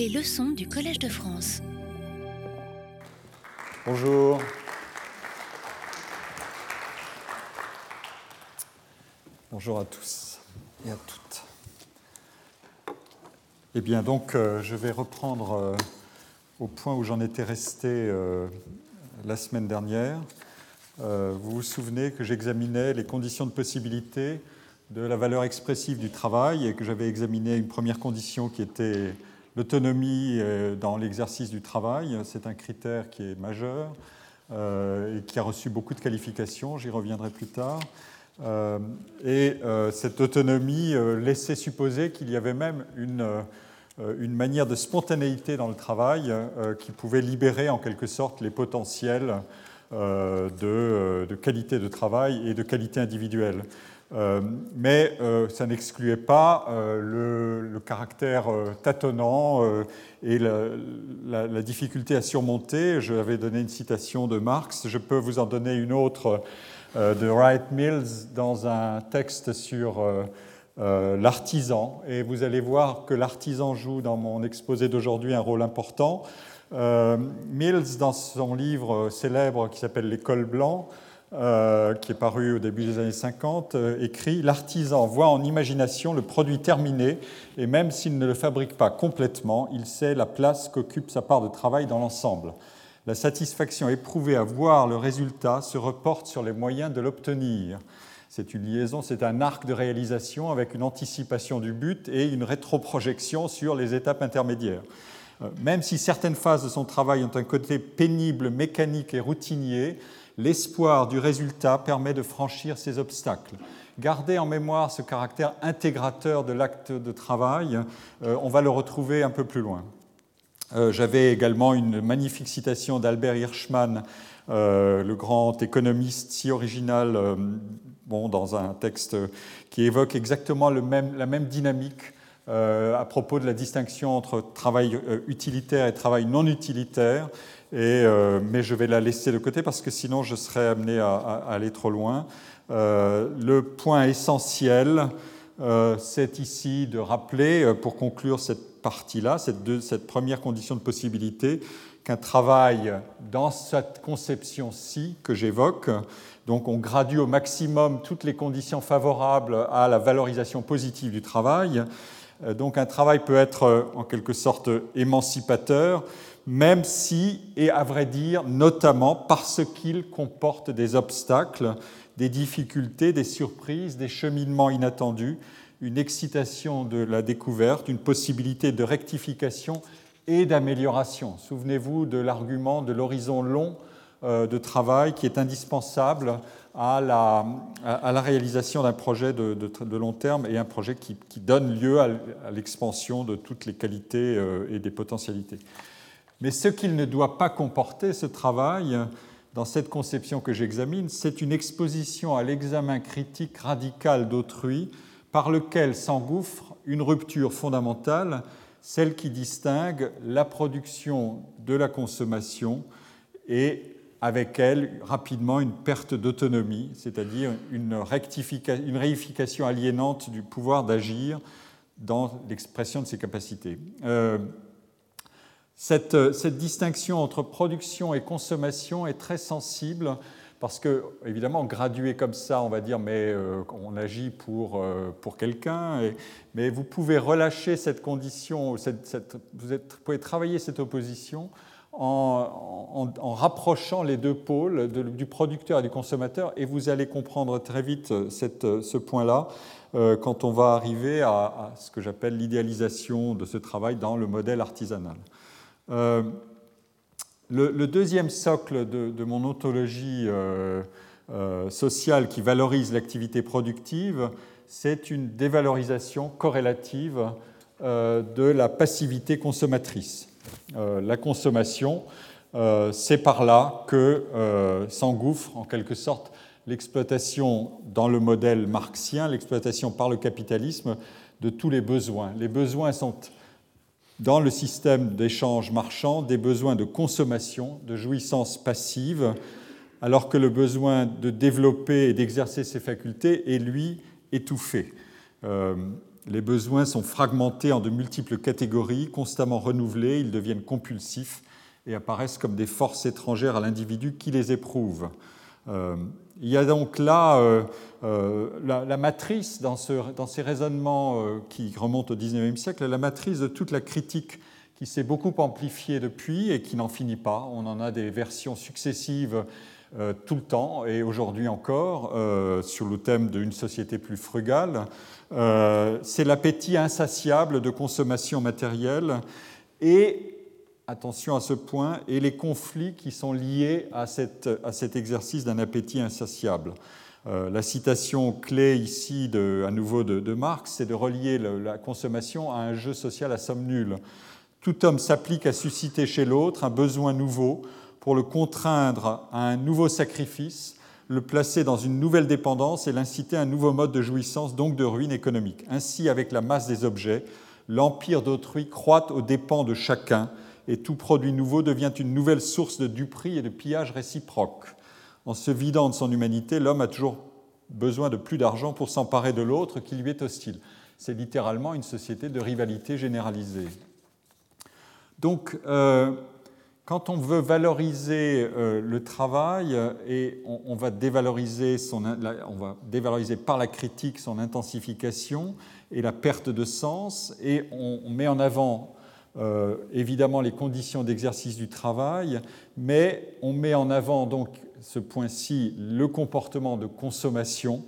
Les leçons du Collège de France. Bonjour. Bonjour à tous et à toutes. Eh bien, donc, euh, je vais reprendre euh, au point où j'en étais resté euh, la semaine dernière. vous vous souvenez que j'examinais les conditions de possibilité de la valeur expressive du travail et que j'avais examiné une première condition qui était l'autonomie dans l'exercice du travail. C'est un critère qui est majeur et qui a reçu beaucoup de qualifications, j'y reviendrai plus tard. Euh, et euh, cette autonomie euh, laissait supposer qu'il y avait même une, manière de spontanéité dans le travail qui pouvait libérer en quelque sorte les potentiels de, qualité de travail et de qualité individuelle. Mais ça n'excluait pas le, le, caractère tâtonnant et la, difficulté à surmonter. Je avais donné une citation de Marx, je peux vous en donner une autre euh, de Wright Mills dans un texte sur euh, euh, l'artisan. Et vous allez voir que l'artisan joue dans mon exposé d'aujourd'hui un rôle important. Mills, dans son livre célèbre qui s'appelle L'école blanc, qui est paru au début des années 50, écrit L'artisan voit en imagination le produit terminé, et même s'il ne le fabrique pas complètement, il sait la place qu'occupe sa part de travail dans l'ensemble. La satisfaction éprouvée à voir le résultat se reporte sur les moyens de l'obtenir. C'est une liaison, c'est un arc de réalisation avec une anticipation du but et une rétroprojection sur les étapes intermédiaires. Euh, même si certaines phases de son travail ont un côté pénible, mécanique et routinier, l'espoir du résultat permet de franchir ces obstacles. Gardez en mémoire ce caractère intégrateur de l'acte de travail, euh, on va le retrouver un peu plus loin. Euh, j'avais également une magnifique citation d'Albert Hirschman, le grand économiste si original, bon, dans un texte qui évoque exactement la même dynamique à propos de la distinction entre travail utilitaire et travail non utilitaire. Et, mais je vais la laisser de côté parce que sinon je serais amené à, aller trop loin. le point essentiel, c'est ici de rappeler, pour conclure cette partie-là, cette, première condition de possibilité, qu'un travail dans cette conception-ci que j'évoque, donc on gradue au maximum toutes les conditions favorables à la valorisation positive du travail, euh, donc un travail peut être euh, en quelque sorte émancipateur, même si, et à vrai dire, notamment parce qu'il comporte des obstacles, des difficultés, des surprises, des cheminements inattendus, une excitation de la découverte, une possibilité de rectification et d'amélioration. Souvenez-vous de l'argument de l'horizon long euh, de travail qui est indispensable à la, réalisation d'un projet de, de, long terme et un projet qui, qui donne lieu à, l'expansion de toutes les qualités euh, et des potentialités. Mais ce qu'il ne doit pas comporter, ce travail, dans cette conception que j'examine, c'est une exposition à l'examen critique radical d'autrui par lequel s'engouffre une rupture fondamentale, celle qui distingue la production de la consommation et avec elle rapidement une perte d'autonomie, c'est-à-dire une, une réification aliénante du pouvoir d'agir dans l'expression de ses capacités. Euh, cette, distinction entre production et consommation est très sensible parce que, évidemment, gradué comme ça, on va dire, mais euh, on agit pour, euh, pour quelqu'un, mais vous pouvez relâcher cette condition, vous, pouvez travailler cette opposition en, rapprochant les deux pôles du producteur et du consommateur, et vous allez comprendre très vite cette, ce point-là euh, quand on va arriver à, ce que j'appelle l'idéalisation de ce travail dans le modèle artisanal. Le, deuxième socle de, mon ontologie euh, euh, sociale qui valorise l'activité productive, c'est une dévalorisation corrélative euh, de la passivité consommatrice. La consommation, c'est par là que s'engouffre en quelque sorte l'exploitation dans le modèle marxien, l'exploitation par le capitalisme de tous les besoins. Les besoins sont dans le système d'échange marchand des besoins de consommation, de jouissance passive, alors que le besoin de développer et d'exercer ses facultés est, lui, étouffé. Euh, les besoins sont fragmentés en de multiples catégories, constamment renouvelés, ils deviennent compulsifs et apparaissent comme des forces étrangères à l'individu qui les éprouve. Euh, il y a donc là euh, euh, la, matrice dans, ces raisonnements qui remontent au XIXe siècle, la matrice de toute la critique qui s'est beaucoup amplifiée depuis et qui n'en finit pas. On en a des versions successives tout le temps et aujourd'hui encore sur le thème d'une société plus frugale. C'est l'appétit insatiable de consommation matérielle et attention à ce point, et les conflits qui sont liés à, cet exercice d'un appétit insatiable. Euh, la citation clé ici, à nouveau de, Marx, c'est de relier la consommation à un jeu social à somme nulle. Tout homme s'applique à susciter chez l'autre un besoin nouveau pour le contraindre à un nouveau sacrifice, le placer dans une nouvelle dépendance et l'inciter à un nouveau mode de jouissance, donc de ruine économique. Ainsi, avec la masse des objets, l'empire d'autrui croît aux dépens de chacun, et tout produit nouveau devient une nouvelle source de duperie et de pillage réciproque. En se vidant de son humanité, l'homme a toujours besoin de plus d'argent pour s'emparer de l'autre qui lui est hostile. C'est littéralement une société de rivalité généralisée. Donc, euh, quand on veut valoriser euh, le travail et on, va dévaloriser son, on va dévaloriser par la critique son intensification et la perte de sens, et on met en avant euh, évidemment les conditions d'exercice du travail, mais on met en avant donc ce point-ci le comportement de consommation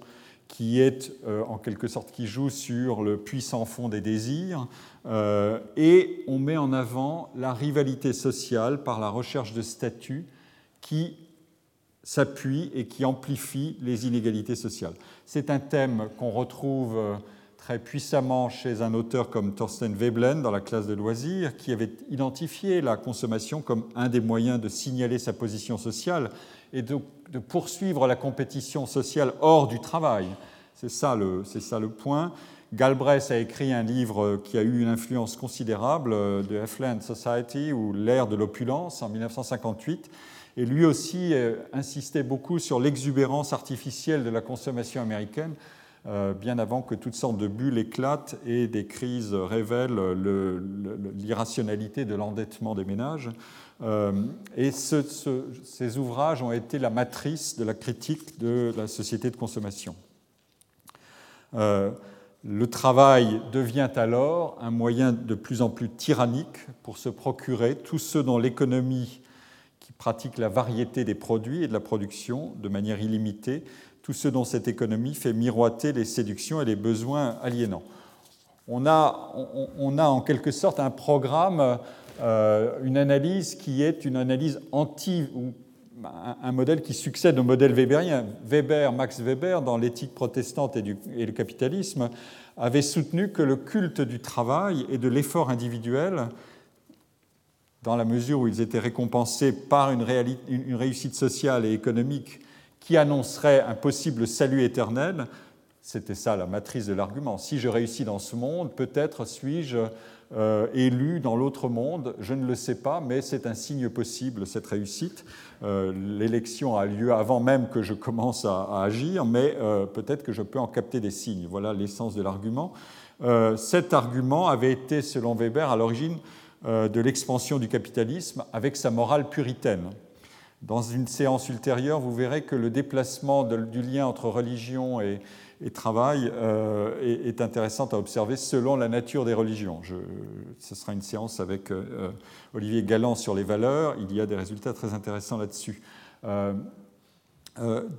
qui est euh, en quelque sorte qui joue sur le puissant fond des désirs, euh, et on met en avant la rivalité sociale par la recherche de statut qui s'appuie et qui amplifie les inégalités sociales. C'est un thème qu'on retrouve très puissamment chez un auteur comme Thorsten Veblen dans la classe de loisirs, qui avait identifié la consommation comme un des moyens de signaler sa position sociale et de, poursuivre la compétition sociale hors du travail. C'est ça, le, point. Galbraith a écrit un livre qui a eu une influence considérable de Affluent Society ou l'ère de l'opulence en 1958. Et lui aussi euh, insistait beaucoup sur l'exubérance artificielle de la consommation américaine euh, bien avant que toutes sortes de bulles éclatent et des crises révèlent l'irrationalité de l'endettement des ménages. Euh, et ces ouvrages ont été la matrice de la critique de la société de consommation. Euh, le travail devient alors un moyen de plus en plus tyrannique pour se procurer tous ceux dont l'économie qui pratique la variété des produits et de la production de manière illimitée tout ce dont cette économie fait miroiter les séductions et les besoins aliénants. On a, on, a en quelque sorte un programme, une analyse qui est une analyse anti, ou un modèle qui succède au modèle weberien. Weber, Max Weber, dans l'éthique protestante et, le capitalisme, avait soutenu que le culte du travail et de l'effort individuel, dans la mesure où ils étaient récompensés par une réussite sociale et économique qui annoncerait un possible salut éternel. C'était ça la matrice de l'argument. Si je réussis dans ce monde, peut-être suis-je euh, élu dans l'autre monde. Je ne le sais pas, mais c'est un signe possible, cette réussite. Euh, l'élection a lieu avant même que je commence à, agir, mais euh, peut-être que je peux en capter des signes. Voilà l'essence de l'argument. cet argument avait été, selon Weber, à l'origine de l'expansion du capitalisme avec sa morale puritaine. Dans une séance ultérieure, vous verrez que le déplacement du lien entre religion et, travail euh, est, intéressant à observer selon la nature des religions. ce sera une séance avec euh, Olivier Galland sur les valeurs. Il y a des résultats très intéressants là-dessus. Euh,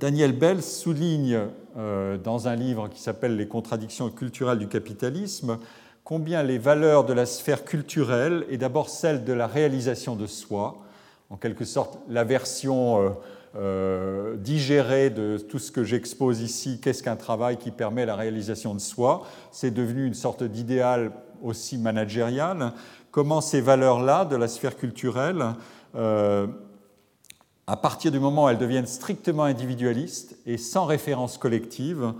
Daniel Bell souligne dans un livre qui s'appelle Les contradictions culturelles du capitalisme combien les valeurs de la sphère culturelle et d'abord celles de la réalisation de soi en quelque sorte la version euh, digérée de tout ce que j'expose ici, qu'est-ce qu'un travail qui permet la réalisation de soi. C'est devenu une sorte d'idéal aussi managérial. Comment ces valeurs-là de la sphère culturelle, euh, à partir du moment où elles deviennent strictement individualistes et sans référence collective,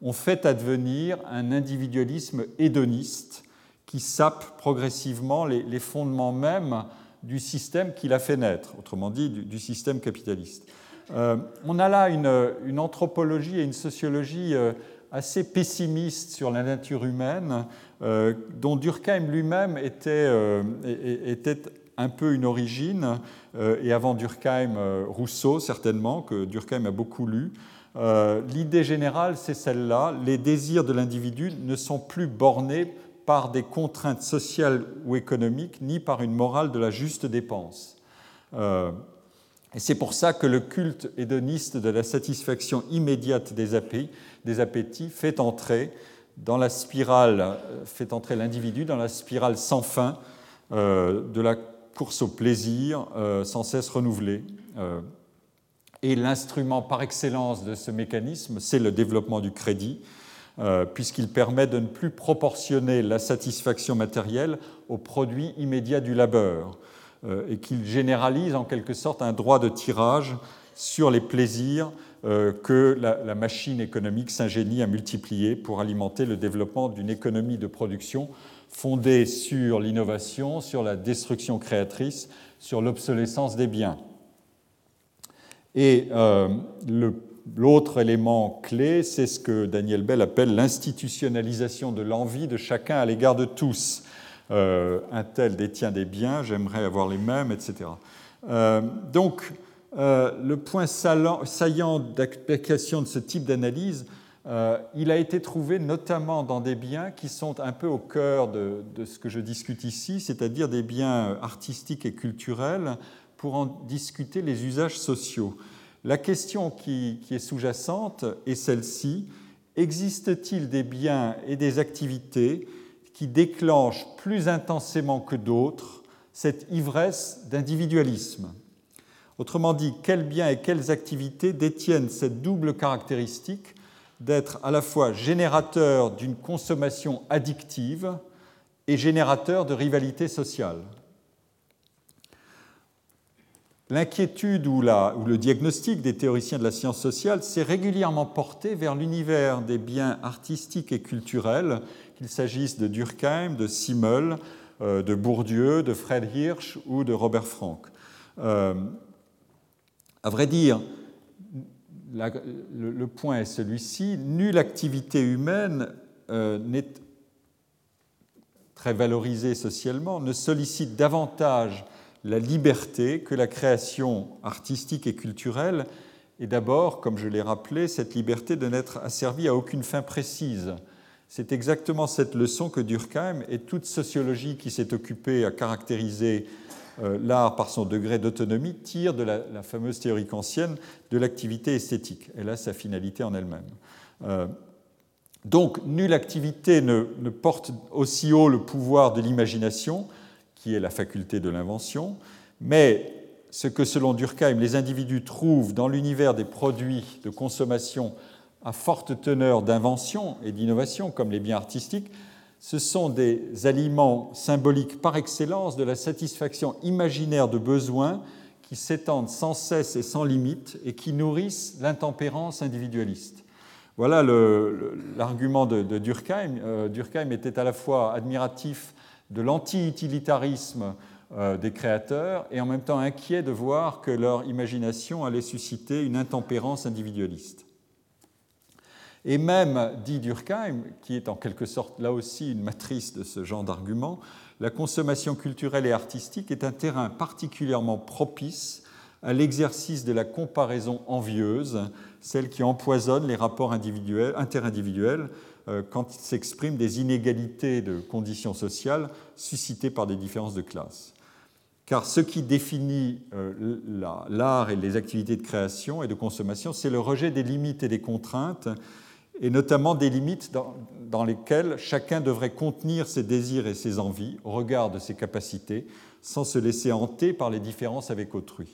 ont fait advenir un individualisme hédoniste qui sape progressivement les fondements mêmes du système qui l'a fait naître, autrement dit du, système capitaliste. Euh, on a là une, anthropologie et une sociologie euh, assez pessimiste sur la nature humaine, dont Durkheim lui-même était, était, un peu une origine, et avant Durkheim, Rousseau certainement, que Durkheim a beaucoup lu. L'idée générale, c'est celle-là, les désirs de l'individu ne sont plus bornés par des contraintes sociales ou économiques, ni par une morale de la juste dépense. Euh, et c'est pour ça que le culte hédoniste de la satisfaction immédiate des, appétits, fait entrer dans la spirale, l'individu dans la spirale sans fin euh, de la course au plaisir euh, sans cesse renouvelée. et l'instrument par excellence de ce mécanisme, c'est le développement du crédit, euh, puisqu'il permet de ne plus proportionner la satisfaction matérielle au produit immédiat du labeur, euh, et qu'il généralise en quelque sorte un droit de tirage sur les plaisirs euh, que la, machine économique s'ingénie à multiplier pour alimenter le développement d'une économie de production fondée sur l'innovation, sur la destruction créatrice, sur l'obsolescence des biens. Et le L'autre élément clé, c'est ce que Daniel Bell appelle l'institutionnalisation de l'envie de chacun à l'égard de tous. Euh, un tel détient des biens, j'aimerais avoir les mêmes, etc. Euh, donc, euh, le point saillant d'application de ce type d'analyse, il a été trouvé notamment dans des biens qui sont un peu au cœur de, de ce que je discute ici, c'est-à-dire des biens artistiques et culturels, pour en discuter les usages sociaux. La question qui, est sous-jacente est celle-ci. Existe-t-il des biens et des activités qui déclenchent plus intensément que d'autres cette ivresse d'individualisme? Autrement dit, quels biens et quelles activités détiennent cette double caractéristique d'être à la fois générateur d'une consommation addictive et générateur de rivalité sociale? L'inquiétude ou, le diagnostic des théoriciens de la science sociale s'est régulièrement porté vers l'univers des biens artistiques et culturels, qu'il s'agisse de Durkheim, de Simmel, euh, de Bourdieu, de Fred Hirsch ou de Robert Frank. Euh, à vrai dire, le, point est celui-ci, nulle activité humaine euh, n'est très valorisée socialement, ne sollicite davantage la liberté que la création artistique et culturelle est d'abord, comme je l'ai rappelé, cette liberté de n'être asservie à aucune fin précise. C'est exactement cette leçon que Durkheim et toute sociologie qui s'est occupée à caractériser euh, l'art par son degré d'autonomie tire de la, fameuse théorie kantienne de l'activité esthétique. Elle a sa finalité en elle-même. Euh, donc, nulle activité ne, porte aussi haut le pouvoir de l'imagination qui est la faculté de l'invention, mais ce que selon Durkheim les individus trouvent dans l'univers des produits de consommation à forte teneur d'invention et d'innovation, comme les biens artistiques, ce sont des aliments symboliques par excellence de la satisfaction imaginaire de besoins qui s'étendent sans cesse et sans limite et qui nourrissent l'intempérance individualiste. Voilà l'argument de, Durkheim. Euh, Durkheim était à la fois admiratif de l'anti-utilitarisme euh, des créateurs et en même temps inquiet de voir que leur imagination allait susciter une intempérance individualiste. Et même, dit Durkheim, qui est en quelque sorte là aussi une matrice de ce genre d'argument, la consommation culturelle et artistique est un terrain particulièrement propice à l'exercice de la comparaison envieuse, celle qui empoisonne les rapports interindividuels quand il s'exprime des inégalités de conditions sociales suscitées par des différences de classe. Car ce qui définit euh, l'art et les activités de création et de consommation, c'est le rejet des limites et des contraintes, et notamment des limites dans lesquelles chacun devrait contenir ses désirs et ses envies au regard de ses capacités, sans se laisser hanter par les différences avec autrui.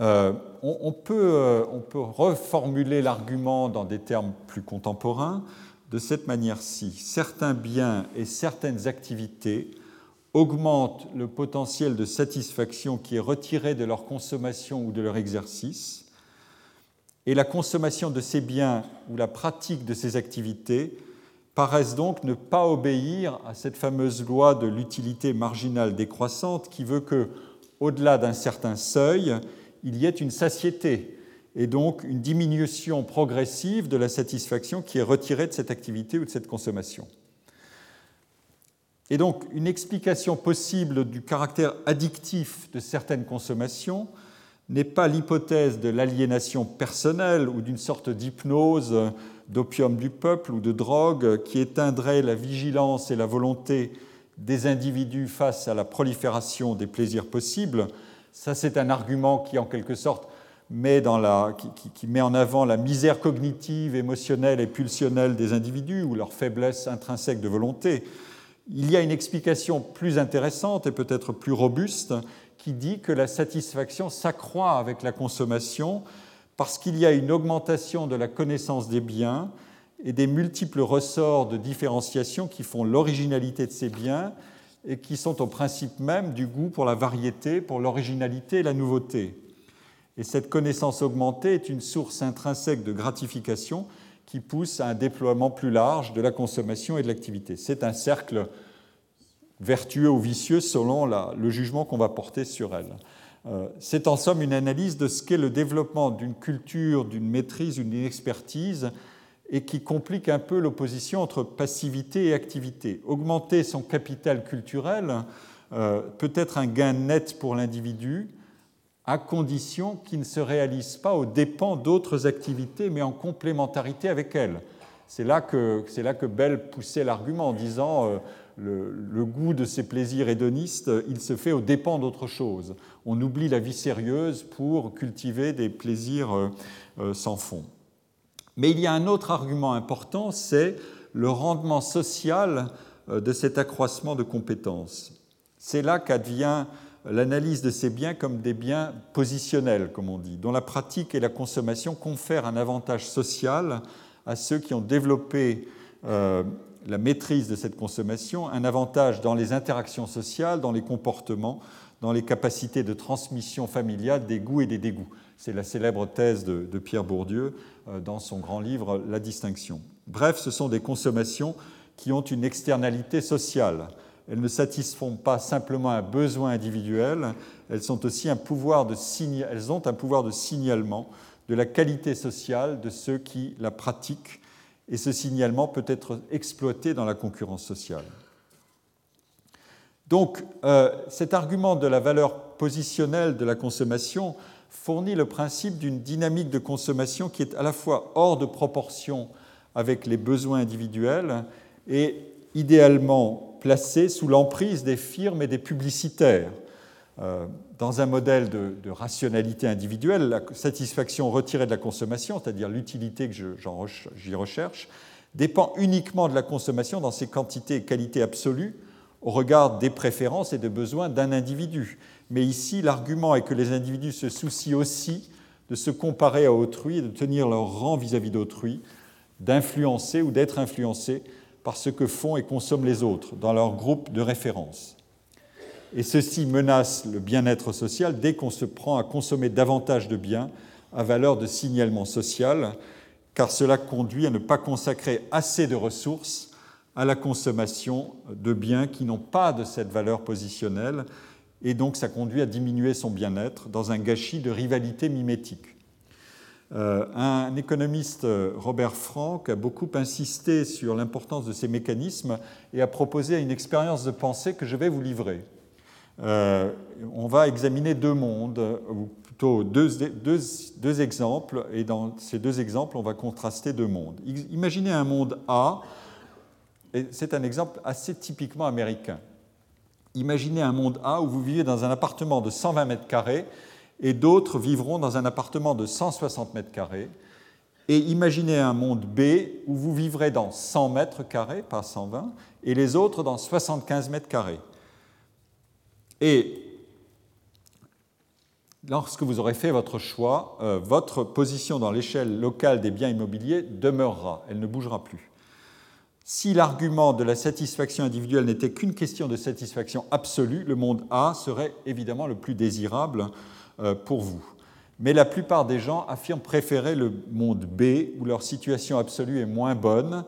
Euh, on, peut, euh, on, peut, reformuler l'argument dans des termes plus contemporains de cette manière-ci. Certains biens et certaines activités augmentent le potentiel de satisfaction qui est retiré de leur consommation ou de leur exercice, et la consommation de ces biens ou la pratique de ces activités paraissent donc ne pas obéir à cette fameuse loi de l'utilité marginale décroissante qui veut que, au-delà d'un certain seuil, il y ait une satiété et donc une diminution progressive de la satisfaction qui est retirée de cette activité ou de cette consommation. Et donc une explication possible du caractère addictif de certaines consommations n'est pas l'hypothèse de l'aliénation personnelle ou d'une sorte d'hypnose d'opium du peuple ou de drogue qui éteindrait la vigilance et la volonté des individus face à la prolifération des plaisirs possibles. Ça, c'est un argument qui, en quelque sorte, met, en avant la misère cognitive, émotionnelle et pulsionnelle des individus ou leur faiblesse intrinsèque de volonté. Il y a une explication plus intéressante et peut-être plus robuste qui dit que la satisfaction s'accroît avec la consommation parce qu'il y a une augmentation de la connaissance des biens et des multiples ressorts de différenciation qui font l'originalité de ces biens et qui sont au principe même du goût pour la variété, pour l'originalité et la nouveauté. Et cette connaissance augmentée est une source intrinsèque de gratification qui pousse à un déploiement plus large de la consommation et de l'activité. C'est un cercle vertueux ou vicieux selon le jugement qu'on va porter sur elle. Euh, c'est en somme une analyse de ce qu'est le développement d'une culture, d'une maîtrise, d'une expertise, et qui complique un peu l'opposition entre passivité et activité. Augmenter son capital culturel euh, peut être un gain net pour l'individu, à condition qu'il ne se réalise pas aux dépens d'autres activités, mais en complémentarité avec elles. C'est là que, là que Bell poussait l'argument en disant euh, le, goût de ces plaisirs hédonistes, il se fait aux dépens d'autre chose. On oublie la vie sérieuse pour cultiver des plaisirs euh, euh, sans fond. Mais il y a un autre argument important, c'est le rendement social euh, de cet accroissement de compétences. C'est là qu'advient l'analyse de ces biens comme des biens positionnels, comme on dit, dont la pratique et la consommation confèrent un avantage social à ceux qui ont développé la maîtrise de cette consommation un avantage dans les interactions sociales, dans les comportements, dans les capacités de transmission familiale des goûts et des dégoûts. C'est la célèbre thèse de, Pierre Bourdieu euh, dans son grand livre La distinction. Bref, ce sont des consommations qui ont une externalité sociale. Elles ne satisfont pas simplement un besoin individuel, elles, sont aussi un pouvoir de elles ont un pouvoir de signalement de la qualité sociale de ceux qui la pratiquent et ce signalement peut être exploité dans la concurrence sociale. Donc euh, cet argument de la valeur positionnelle de la consommation fournit le principe d'une dynamique de consommation qui est à la fois hors de proportion avec les besoins individuels et idéalement placée sous l'emprise des firmes et des publicitaires. Euh, dans un modèle de, rationalité individuelle, la satisfaction retirée de la consommation, c'est-à-dire l'utilité que j'y recherche, dépend uniquement de la consommation dans ses quantités et qualités absolues au regard des préférences et des besoins d'un individu. Mais ici, l'argument est que les individus se soucient aussi de se comparer à autrui et de tenir leur rang vis-à-vis d'autrui, d'influencer ou d'être influencés par ce que font et consomment les autres dans leur groupe de référence. Et ceci menace le bien-être social dès qu'on se prend à consommer davantage de biens à valeur de signalement social, car cela conduit à ne pas consacrer assez de ressources à la consommation de biens qui n'ont pas de cette valeur positionnelle, et donc ça conduit à diminuer son bien-être dans un gâchis de rivalité mimétique. Euh, un économiste, Robert Frank, a beaucoup insisté sur l'importance de ces mécanismes et a proposé une expérience de pensée que je vais vous livrer. Euh, on va examiner deux mondes, ou plutôt deux, exemples, et dans ces deux exemples, on va contraster deux mondes. Imaginez un monde A, et c'est un exemple assez typiquement américain. Imaginez un monde A où vous vivez dans un appartement de 120 mètres carrés et d'autres vivront dans un appartement de 160 mètres carrés. Et imaginez un monde B où vous vivrez dans 100 mètres carrés, pas 120, et les autres dans 75 mètres carrés. Et lorsque vous aurez fait votre choix, euh, votre position dans l'échelle locale des biens immobiliers demeurera, elle ne bougera plus. Si l'argument de la satisfaction individuelle n'était qu'une question de satisfaction absolue, le monde A serait évidemment le plus désirable euh, pour vous. Mais la plupart des gens affirment préférer le monde B, où leur situation absolue est moins bonne,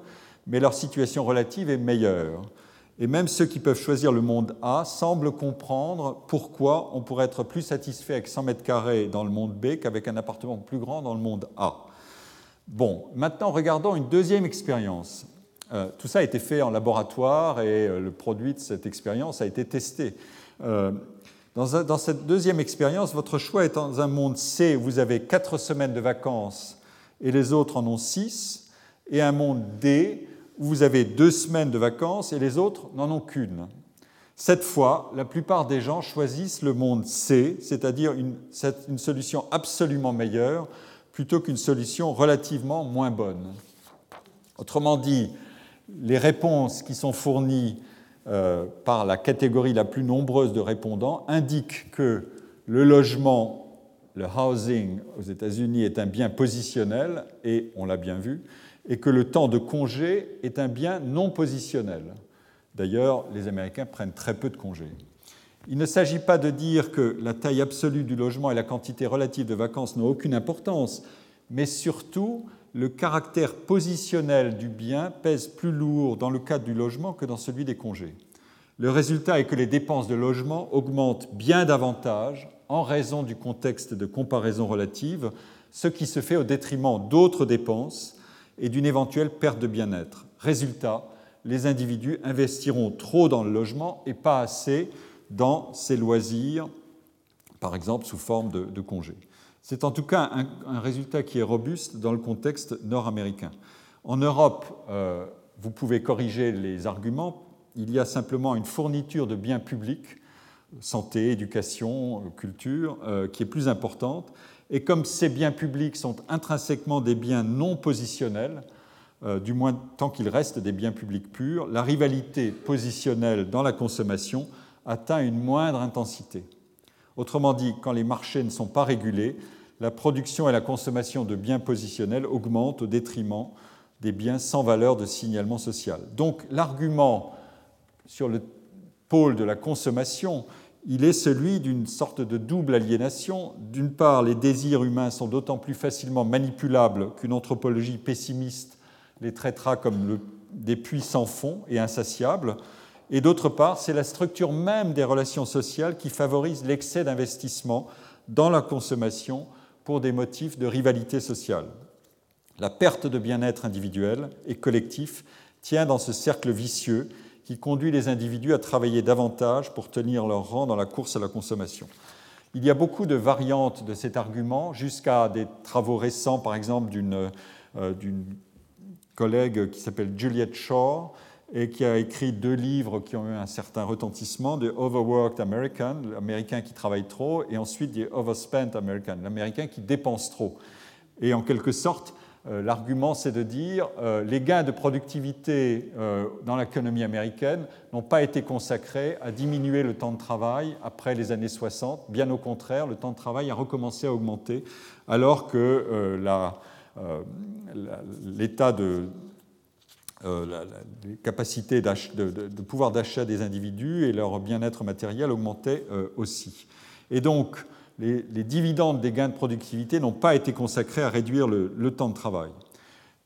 mais leur situation relative est meilleure. Et même ceux qui peuvent choisir le monde A semblent comprendre pourquoi on pourrait être plus satisfait avec 100 mètres carrés dans le monde B qu'avec un appartement plus grand dans le monde A. Bon, maintenant regardons une deuxième expérience. Euh, tout ça a été fait en laboratoire et euh, le produit de cette expérience a été testé. Euh, dans, cette deuxième expérience, votre choix est dans un monde C où vous avez 4 semaines de vacances et les autres en ont 6, et un monde D où vous avez deux semaines de vacances et les autres n'en ont qu'une. Cette fois, la plupart des gens choisissent le monde C, c'est-à-dire une, une, solution absolument meilleure plutôt qu'une solution relativement moins bonne. Autrement dit, les réponses qui sont fournies euh, par la catégorie la plus nombreuse de répondants indiquent que le logement, le housing aux États-Unis est un bien positionnel, et on l'a bien vu, et que le temps de congé est un bien non positionnel. D'ailleurs, les Américains prennent très peu de congés. Il ne s'agit pas de dire que la taille absolue du logement et la quantité relative de vacances n'ont aucune importance, mais surtout le caractère positionnel du bien pèse plus lourd dans le cadre du logement que dans celui des congés. Le résultat est que les dépenses de logement augmentent bien davantage en raison du contexte de comparaison relative, ce qui se fait au détriment d'autres dépenses et d'une éventuelle perte de bien-être. Résultat, les individus investiront trop dans le logement et pas assez dans ces loisirs, par exemple sous forme de, congés. C'est en tout cas un, résultat qui est robuste dans le contexte nord-américain. En Europe, euh, vous pouvez corriger les arguments. Il y a simplement une fourniture de biens publics, santé, éducation, culture, euh, qui est plus importante. Et comme ces biens publics sont intrinsèquement des biens non positionnels, euh, du moins tant qu'ils restent des biens publics purs, la rivalité positionnelle dans la consommation atteint une moindre intensité. Autrement dit, quand les marchés ne sont pas régulés, la production et la consommation de biens positionnels augmentent au détriment des biens sans valeur de signalement social. Donc l'argument sur le pôle de la consommation il est celui d'une sorte de double aliénation. D'une part, les désirs humains sont d'autant plus facilement manipulables qu'une anthropologie pessimiste les traitera comme des puits sans fond et insatiables. Et d'autre part, c'est la structure même des relations sociales qui favorise l'excès d'investissement dans la consommation pour des motifs de rivalité sociale. La perte de bien-être individuel et collectif tient dans ce cercle vicieux qui conduit les individus à travailler davantage pour tenir leur rang dans la course à la consommation. Il y a beaucoup de variantes de cet argument, jusqu'à des travaux récents, par exemple d'une euh, collègue qui s'appelle Juliette Shaw, et qui a écrit deux livres qui ont eu un certain retentissement, The Overworked American, l'Américain qui travaille trop, et ensuite The Overspent American, l'Américain qui dépense trop. Et en quelque sorte, euh, l'argument, c'est de dire euh, les gains de productivité euh, dans l'économie américaine n'ont pas été consacrés à diminuer le temps de travail après les années 60. Bien au contraire, le temps de travail a recommencé à augmenter, alors que l'état de la, les capacités de, pouvoir d'achat des individus et leur bien-être matériel augmentaient aussi. Et donc, les, dividendes des gains de productivité n'ont pas été consacrés à réduire le, temps de travail.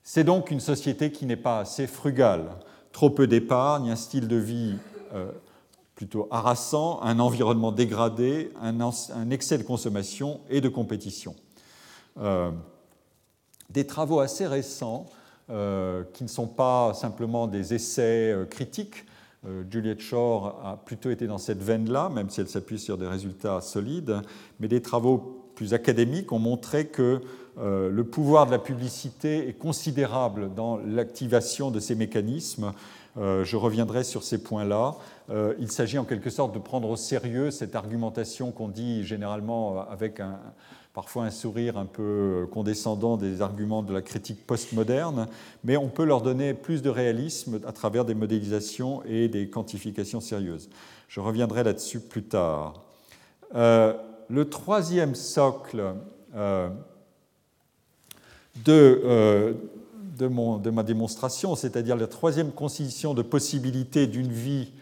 C'est donc une société qui n'est pas assez frugale, trop peu d'épargne, un style de vie euh, plutôt harassant, un environnement dégradé, un, excès de consommation et de compétition. Euh, des travaux assez récents, euh, qui ne sont pas simplement des essais critiques, euh, Juliette Shore a plutôt été dans cette veine-là, même si elle s'appuie sur des résultats solides, mais des travaux plus académiques ont montré que euh, le pouvoir de la publicité est considérable dans l'activation de ces mécanismes. Euh, je reviendrai sur ces points-là. il s'agit en quelque sorte de prendre au sérieux cette argumentation qu'on dit généralement avec un, parfois un sourire un peu condescendant des arguments de la critique postmoderne, mais on peut leur donner plus de réalisme à travers des modélisations et des quantifications sérieuses. Je reviendrai là-dessus plus tard. Euh, le troisième socle euh, de, euh, de, ma démonstration, c'est-à-dire la troisième constitution de possibilité d'une vie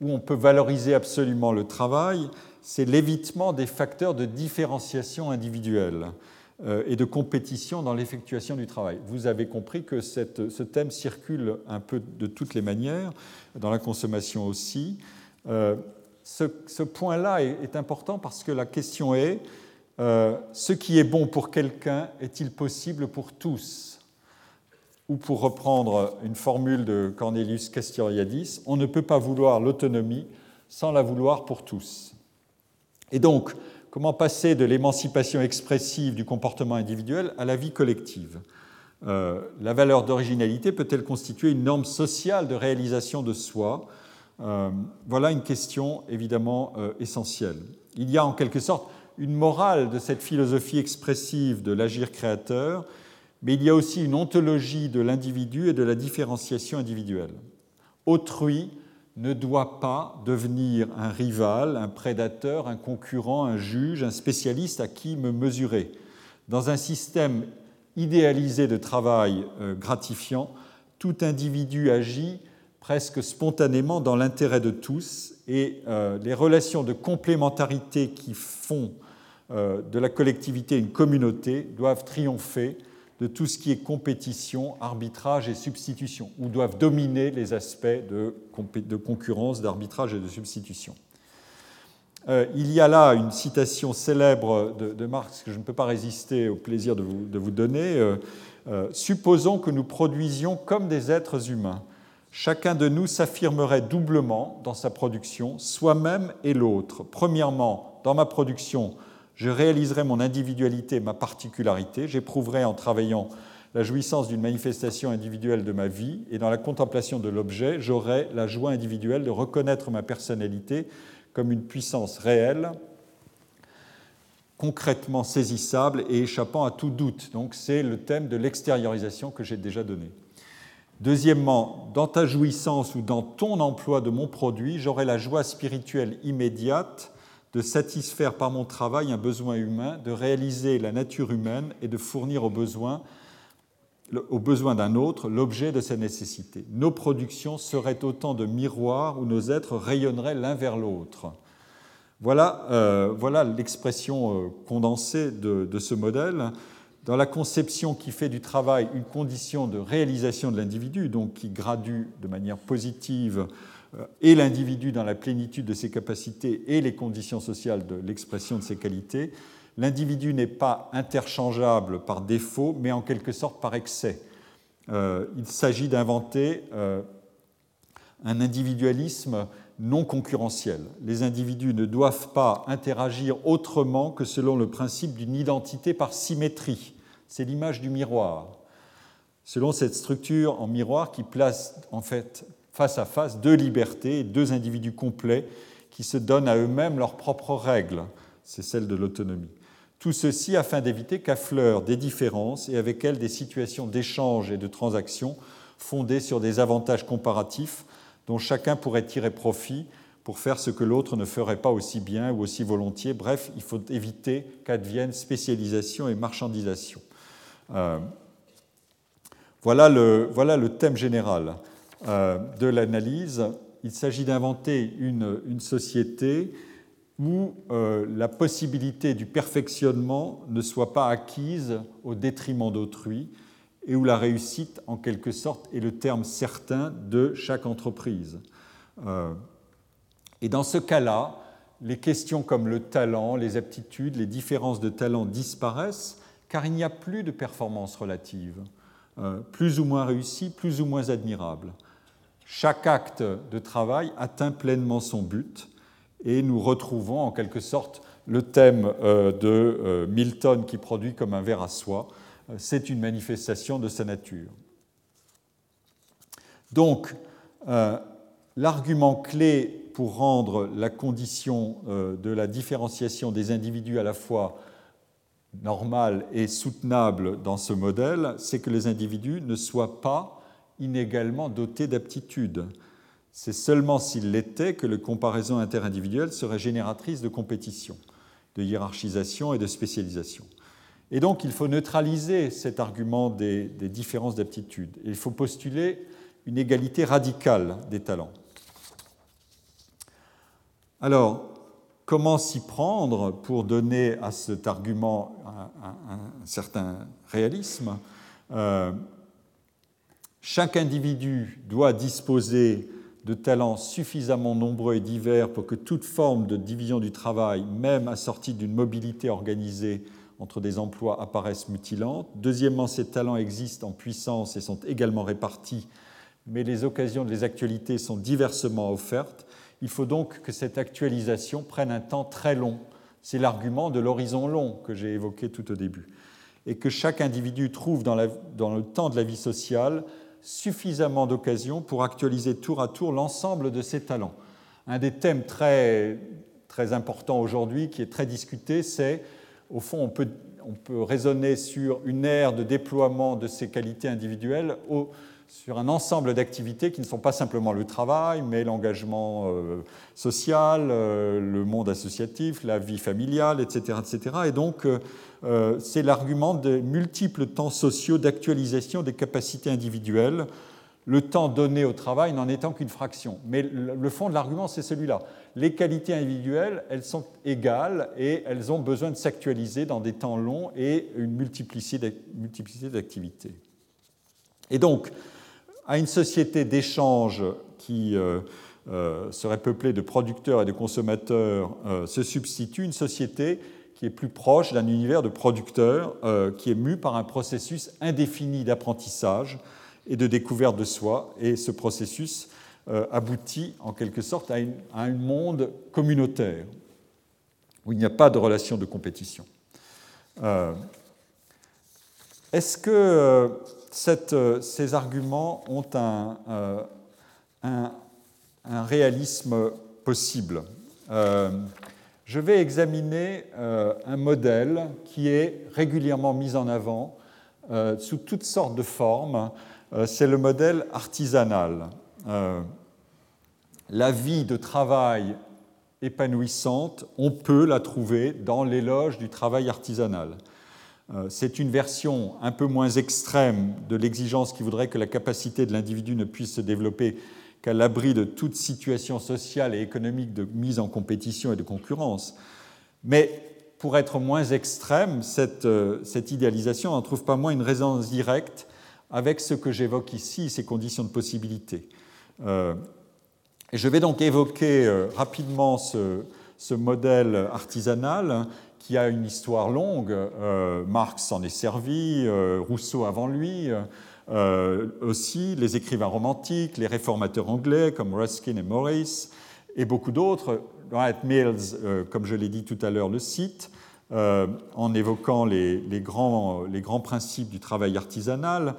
où on peut valoriser absolument le travail, c'est l'évitement des facteurs de différenciation individuelle. euh, et de compétition dans l'effectuation du travail. Vous avez compris que ce thème circule un peu de toutes les manières, dans la consommation aussi. Euh, ce, point-là est, important parce que la question est, euh, ce qui est bon pour quelqu'un est-il possible pour tous? Ou pour reprendre une formule de Cornelius Castoriadis, on ne peut pas vouloir l'autonomie sans la vouloir pour tous. Et donc, Comment passer de l'émancipation expressive du comportement individuel à la vie collective? Euh, La valeur d'originalité peut-elle constituer une norme sociale de réalisation de soi? Euh, Voilà une question évidemment euh, essentielle. Il y a en quelque sorte une morale de cette philosophie expressive de l'agir créateur, mais il y a aussi une ontologie de l'individu et de la différenciation individuelle. Autrui ne doit pas devenir un rival, un prédateur, un concurrent, un juge, un spécialiste à qui me mesurer. Dans un système idéalisé de travail euh, gratifiant, tout individu agit presque spontanément dans l'intérêt de tous et euh, les relations de complémentarité qui font euh, de la collectivité une communauté doivent triompher de tout ce qui est compétition, arbitrage et substitution, ou doivent dominer les aspects de, concurrence, d'arbitrage et de substitution. Euh, il y a là une citation célèbre de, Marx que je ne peux pas résister au plaisir de vous, donner. Euh, euh, supposons que nous produisions comme des êtres humains. Chacun de nous s'affirmerait doublement dans sa production, soi-même et l'autre. Premièrement, dans ma production, je réaliserai mon individualité, ma particularité, j'éprouverai en travaillant la jouissance d'une manifestation individuelle de ma vie, et dans la contemplation de l'objet, j'aurai la joie individuelle de reconnaître ma personnalité comme une puissance réelle, concrètement saisissable et échappant à tout doute. Donc c'est le thème de l'extériorisation que j'ai déjà donné. Deuxièmement, dans ta jouissance ou dans ton emploi de mon produit, j'aurai la joie spirituelle immédiate de satisfaire par mon travail un besoin humain, de réaliser la nature humaine et de fournir aux besoins, aux besoins d'un autre l'objet de sa nécessité. Nos productions seraient autant de miroirs où nos êtres rayonneraient l'un vers l'autre. Voilà, euh, l'expression euh, condensée de, de, ce modèle. Dans la conception qui fait du travail une condition de réalisation de l'individu, donc qui gradue de manière positive et l'individu dans la plénitude de ses capacités et les conditions sociales de l'expression de ses qualités, l'individu n'est pas interchangeable par défaut, mais en quelque sorte par excès. Euh, il s'agit d'inventer euh, un individualisme non concurrentiel. Les individus ne doivent pas interagir autrement que selon le principe d'une identité par symétrie. C'est l'image du miroir. Selon cette structure en miroir qui place en fait face à face deux libertés, deux individus complets qui se donnent à eux-mêmes leurs propres règles. C'est celle de l'autonomie. Tout ceci afin d'éviter qu'affleurent des différences et avec elles des situations d'échange et de transaction fondées sur des avantages comparatifs dont chacun pourrait tirer profit pour faire ce que l'autre ne ferait pas aussi bien ou aussi volontiers. Bref, il faut éviter qu'advienne spécialisation et marchandisation. Euh, voilà, le, voilà le thème général. Euh, de l'analyse, il s'agit d'inventer une, société où euh, la possibilité du perfectionnement ne soit pas acquise au détriment d'autrui et où la réussite, en quelque sorte, est le terme certain de chaque entreprise. Euh, et dans ce cas-là, les questions comme le talent, les aptitudes, les différences de talent disparaissent car il n'y a plus de performance relative, plus ou moins réussie, plus ou moins admirable. Chaque acte de travail atteint pleinement son but et nous retrouvons en quelque sorte le thème euh, de euh, Milton qui produit comme un verre à soie. Euh, c'est une manifestation de sa nature. Donc, l'argument clé pour rendre la condition de la différenciation des individus à la fois normale et soutenable dans ce modèle, c'est que les individus ne soient pas inégalement dotés d'aptitudes. C'est seulement s'il l'était que la comparaison interindividuelle serait génératrice de compétition, de hiérarchisation et de spécialisation. Et donc il faut neutraliser cet argument des, différences d'aptitude. Il faut postuler une égalité radicale des talents. Alors, comment s'y prendre pour donner à cet argument un, certain réalisme? Chaque individu doit disposer de talents suffisamment nombreux et divers pour que toute forme de division du travail, même assortie d'une mobilité organisée entre des emplois, apparaisse mutilante. Deuxièmement, ces talents existent en puissance et sont également répartis, mais les occasions de les actualités sont diversement offertes. Il faut donc que cette actualisation prenne un temps très long. C'est l'argument de l'horizon long que j'ai évoqué tout au début. Et que chaque individu trouve dans, dans le temps de la vie sociale suffisamment d'occasions pour actualiser tour à tour l'ensemble de ses talents. Un des thèmes très, très importants aujourd'hui, qui est très discuté, c'est, au fond, on peut, on peut raisonner sur une ère de déploiement de ces qualités individuelles sur un ensemble d'activités qui ne sont pas simplement le travail, mais l'engagement euh, social, euh, le monde associatif, la vie familiale, etc. etc. Et donc, euh, c'est l'argument des multiples temps sociaux d'actualisation des capacités individuelles, le temps donné au travail n'en étant qu'une fraction. Mais le fond de l'argument, c'est celui-là. Les qualités individuelles, elles sont égales et elles ont besoin de s'actualiser dans des temps longs et une multiplicité d'activités. Et donc, à une société d'échange qui euh, euh, serait peuplée de producteurs et de consommateurs euh, se substitue une société qui est plus proche d'un univers de producteurs qui est mu par un processus indéfini d'apprentissage et de découverte de soi. Et ce processus aboutit en quelque sorte à, un monde communautaire où il n'y a pas de relation de compétition. Est-ce que euh, ces arguments ont euh, un, réalisme possible? Euh, je vais examiner un modèle qui est régulièrement mis en avant sous toutes sortes de formes. C'est le modèle artisanal. la vie de travail épanouissante, on peut la trouver dans l'éloge du travail artisanal. Euh, c'est une version un peu moins extrême de l'exigence qui voudrait que la capacité de l'individu ne puisse se développer qu'à l'abri de toute situation sociale et économique de mise en compétition et de concurrence. Mais pour être moins extrême, cette, euh, idéalisation n'en trouve pas moins une résonance directe avec ce que j'évoque ici, ces conditions de possibilité. Euh, je vais donc évoquer rapidement ce modèle artisanal qui a une histoire longue. Euh, Marx s'en est servi, euh, Rousseau avant lui, euh, aussi les écrivains romantiques, les réformateurs anglais comme Ruskin et Morris, et beaucoup d'autres. Wright Mills, comme je l'ai dit tout à l'heure, le cite, en évoquant les, grands, les, grands, principes du travail artisanal,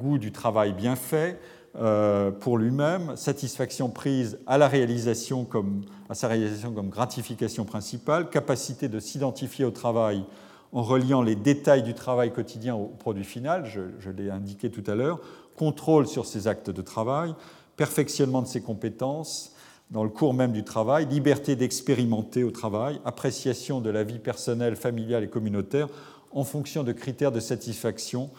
goût du travail bien fait, euh, pour lui-même, satisfaction prise à, la réalisation comme, à sa réalisation comme gratification principale, capacité de s'identifier au travail en reliant les détails du travail quotidien au produit final, je, l'ai indiqué tout à l'heure, contrôle sur ses actes de travail, perfectionnement de ses compétences dans le cours même du travail, liberté d'expérimenter au travail, appréciation de la vie personnelle, familiale et communautaire en fonction de critères de satisfaction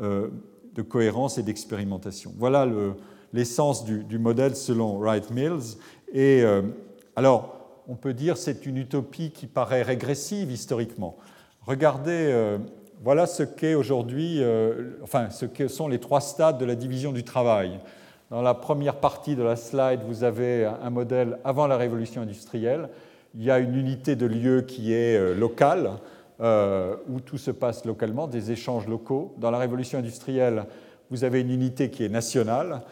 euh, de cohérence et d'expérimentation. Voilà l'essence du, modèle selon Wright Mills. Et euh, alors, on peut dire c'est une utopie qui paraît régressive historiquement. Regardez, euh, voilà ce qu'est aujourd'hui, euh, enfin, ce que sont les trois stades de la division du travail. Dans la première partie de la slide, vous avez un modèle avant la révolution industrielle. Il y a une unité de lieu qui est locale, euh, où tout se passe localement, des échanges locaux. Dans la révolution industrielle, vous avez une unité qui est nationale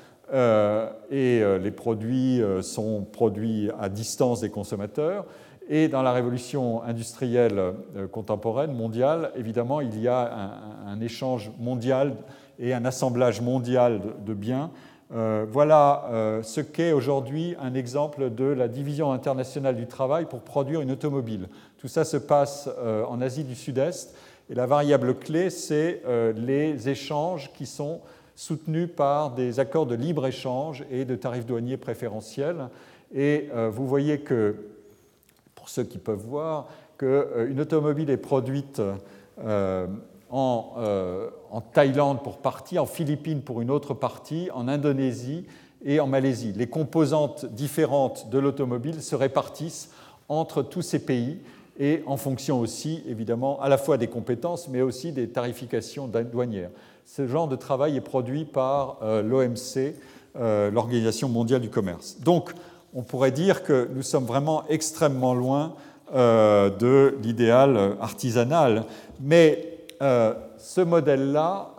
et les produits sont produits à distance des consommateurs. Et dans la révolution industrielle contemporaine, mondiale, évidemment, il y a un, échange mondial et un assemblage mondial de, biens. voilà ce qu'est aujourd'hui un exemple de la division internationale du travail pour produire une automobile. Tout ça se passe euh, en Asie du Sud-Est. Et la variable clé, c'est euh, les échanges qui sont soutenus par des accords de libre-échange et de tarifs douaniers préférentiels. Et euh, vous voyez que, pour ceux qui peuvent voir, qu'une automobile est produite en, en, Thaïlande pour partie, en Philippines pour une autre partie, en Indonésie et en Malaisie. Les composantes différentes de l'automobile se répartissent entre tous ces pays et en fonction aussi, évidemment, à la fois des compétences, mais aussi des tarifications douanières. Ce genre de travail est produit par euh, l'OMC, euh, l'Organisation mondiale du commerce. Donc, on pourrait dire que nous sommes vraiment extrêmement loin euh, de l'idéal artisanal, mais ce modèle-là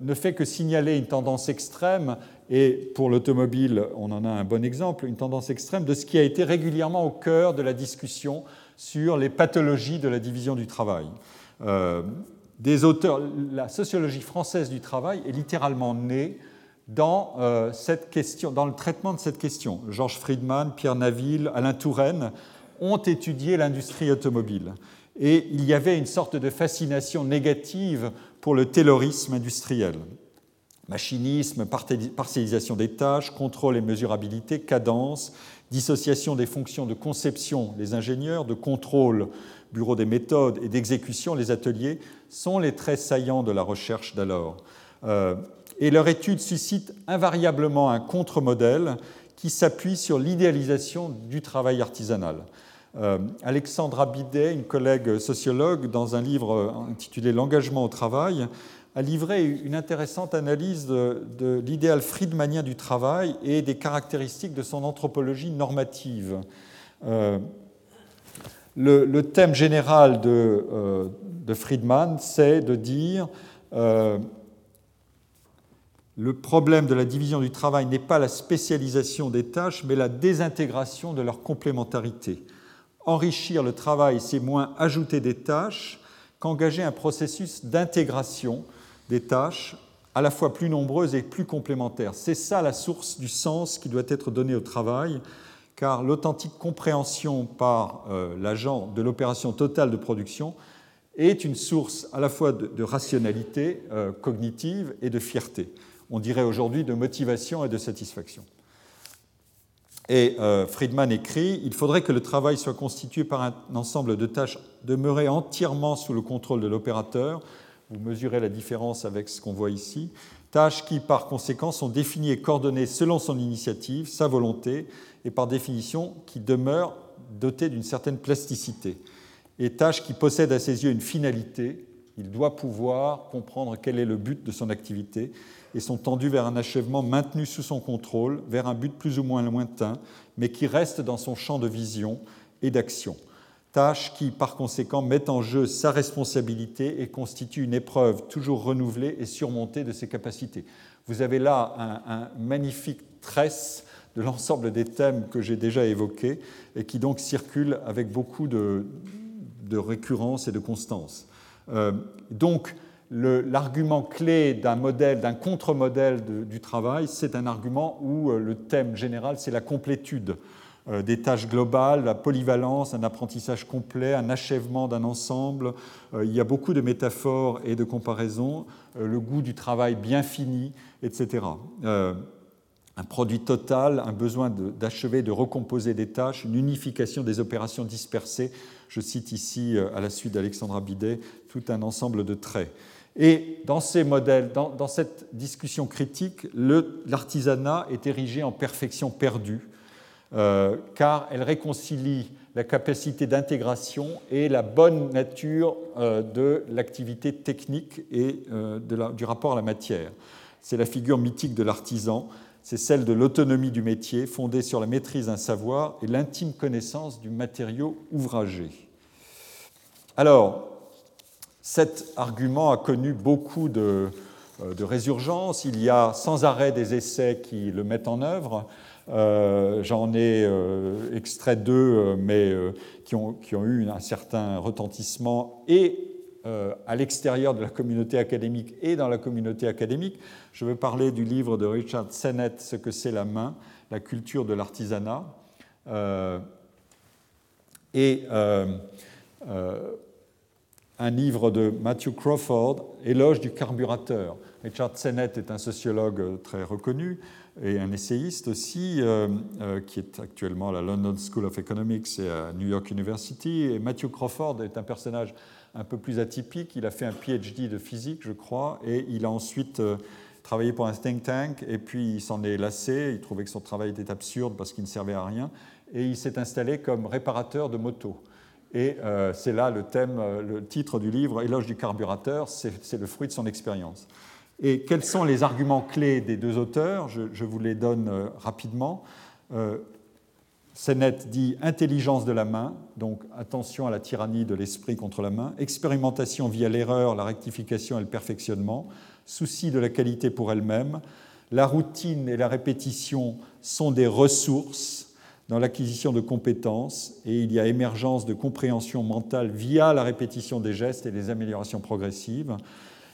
ne fait que signaler une tendance extrême, et pour l'automobile, on en a un bon exemple, une tendance extrême de ce qui a été régulièrement au cœur de la discussion sur les pathologies de la division du travail. Euh, des auteurs, la sociologie française du travail est littéralement née dans, euh, cette question, dans le traitement de cette question. Georges Friedman, Pierre Naville, Alain Touraine ont étudié l'industrie automobile. Et il y avait une sorte de fascination négative pour le taylorisme industriel. Machinisme, partialisation des tâches, contrôle et mesurabilité, cadence, dissociation des fonctions de conception, les ingénieurs, de contrôle, bureau des méthodes et d'exécution, les ateliers, sont les traits saillants de la recherche d'alors. Euh, et leur étude suscite invariablement un contre-modèle qui s'appuie sur l'idéalisation du travail artisanal. Euh, Alexandra Bidet, une collègue sociologue, dans un livre intitulé L'engagement au travail, a livré une intéressante analyse de, l'idéal friedmanien du travail et des caractéristiques de son anthropologie normative. Euh, le, thème général de, euh, Friedman, c'est de dire le problème de la division du travail n'est pas la spécialisation des tâches, mais la désintégration de leur complémentarité. Enrichir le travail, c'est moins ajouter des tâches qu'engager un processus d'intégration des tâches à la fois plus nombreuses et plus complémentaires. C'est ça la source du sens qui doit être donné au travail, car l'authentique compréhension par euh, l'agent de l'opération totale de production est une source à la fois de, rationalité euh, cognitive et de fierté. On dirait aujourd'hui de motivation et de satisfaction. Et euh, Friedman écrit Il faudrait que le travail soit constitué par un ensemble de tâches demeurées entièrement sous le contrôle de l'opérateur, vous mesurez la différence avec ce qu'on voit ici. Tâches qui, par conséquent, sont définies et coordonnées selon son initiative, sa volonté, et par définition qui demeurent dotées d'une certaine plasticité. Et tâches qui possèdent à ses yeux une finalité, il doit pouvoir comprendre quel est le but de son activité et sont tendues vers un achèvement maintenu sous son contrôle, vers un but plus ou moins lointain, mais qui reste dans son champ de vision et d'action tâche qui, par conséquent, met en jeu sa responsabilité et constitue une épreuve toujours renouvelée et surmontée de ses capacités. Vous avez là un, magnifique tresse de l'ensemble des thèmes que j'ai déjà évoqués et qui donc circulent avec beaucoup de, récurrence et de constance. Euh, donc, l'argument clé d'un modèle, d'un contre-modèle du travail, c'est un argument où euh, le thème général, c'est la complétude. Euh, des tâches globales, la polyvalence, un apprentissage complet, un achèvement d'un ensemble. Euh, il y a beaucoup de métaphores et de comparaisons, le goût du travail bien fini, etc. Un produit total, un besoin d'achever, de, recomposer des tâches, une unification des opérations dispersées. Je cite ici, à la suite d'Alexandra Bidet, tout un ensemble de traits. Et dans ces modèles, dans cette discussion critique, l'artisanat est érigé en perfection perdue euh, car elle réconcilie la capacité d'intégration et la bonne nature euh, de l'activité technique et euh, du rapport à la matière. C'est la figure mythique de l'artisan, c'est celle de l'autonomie du métier fondée sur la maîtrise d'un savoir et l'intime connaissance du matériau ouvragé. Alors, cet argument a connu beaucoup de, de résurgences. Il y a sans arrêt des essais qui le mettent en œuvre. Euh, j'en ai euh, extrait deux, euh, mais qui ont, qui, ont, eu un certain retentissement et à l'extérieur de la communauté académique et dans la communauté académique. Je veux parler du livre de Richard Sennett, Ce que c'est la main, la culture de l'artisanat. et un livre de Matthew Crawford, Éloge du carburateur. Richard Sennett est un sociologue très reconnu et un essayiste aussi, euh, euh, qui est actuellement à la London School of Economics et à New York University. Et Matthew Crawford est un personnage un peu plus atypique. Il a fait un PhD de physique, je crois, et il a ensuite euh, travaillé pour un think tank, et puis il s'en est lassé. Il trouvait que son travail était absurde parce qu'il ne servait à rien. et il s'est installé comme réparateur de motos. Et euh, c'est là le thème, euh, le titre du livre, Éloge du carburateur, c'est le fruit de son expérience. Et quels sont les arguments clés des deux auteurs? Je, vous les donne euh, rapidement. Sennett dit intelligence de la main, donc attention à la tyrannie de l'esprit contre la main, expérimentation via l'erreur, la rectification et le perfectionnement, souci de la qualité pour elle-même, la routine et la répétition sont des ressources dans l'acquisition de compétences et il y a émergence de compréhension mentale via la répétition des gestes et les améliorations progressives.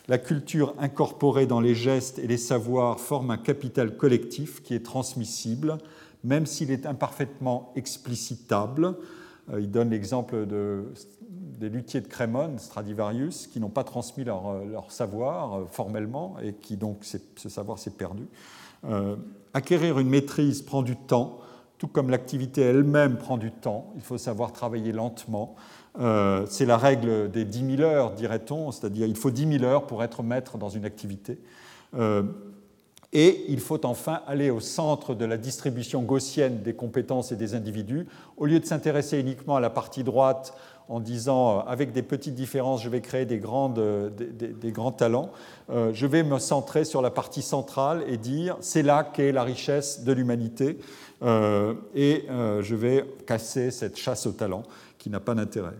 La culture incorporée dans les gestes et les savoirs forme un capital collectif qui est transmissible, même s'il est imparfaitement explicitable. Euh, il donne l'exemple de, des luthiers de Crémone, Stradivarius, qui n'ont pas transmis leur, leur, savoir euh, formellement et qui donc ce savoir s'est perdu. Euh, acquérir une maîtrise prend du temps tout comme l'activité elle-même prend du temps, il faut savoir travailler lentement. Euh, c'est la règle des 10 000 heures, dirait-on, c'est-à-dire il faut 10 000 heures pour être maître dans une activité. Euh, et il faut enfin aller au centre de la distribution gaussienne des compétences et des individus. Au lieu de s'intéresser uniquement à la partie droite en disant euh, avec des petites différences, je vais créer des, des, grands talents, je vais me centrer sur la partie centrale et dire c'est là qu'est la richesse de l'humanité. Euh, et euh, je vais casser cette chasse au talent qui n'a pas d'intérêt.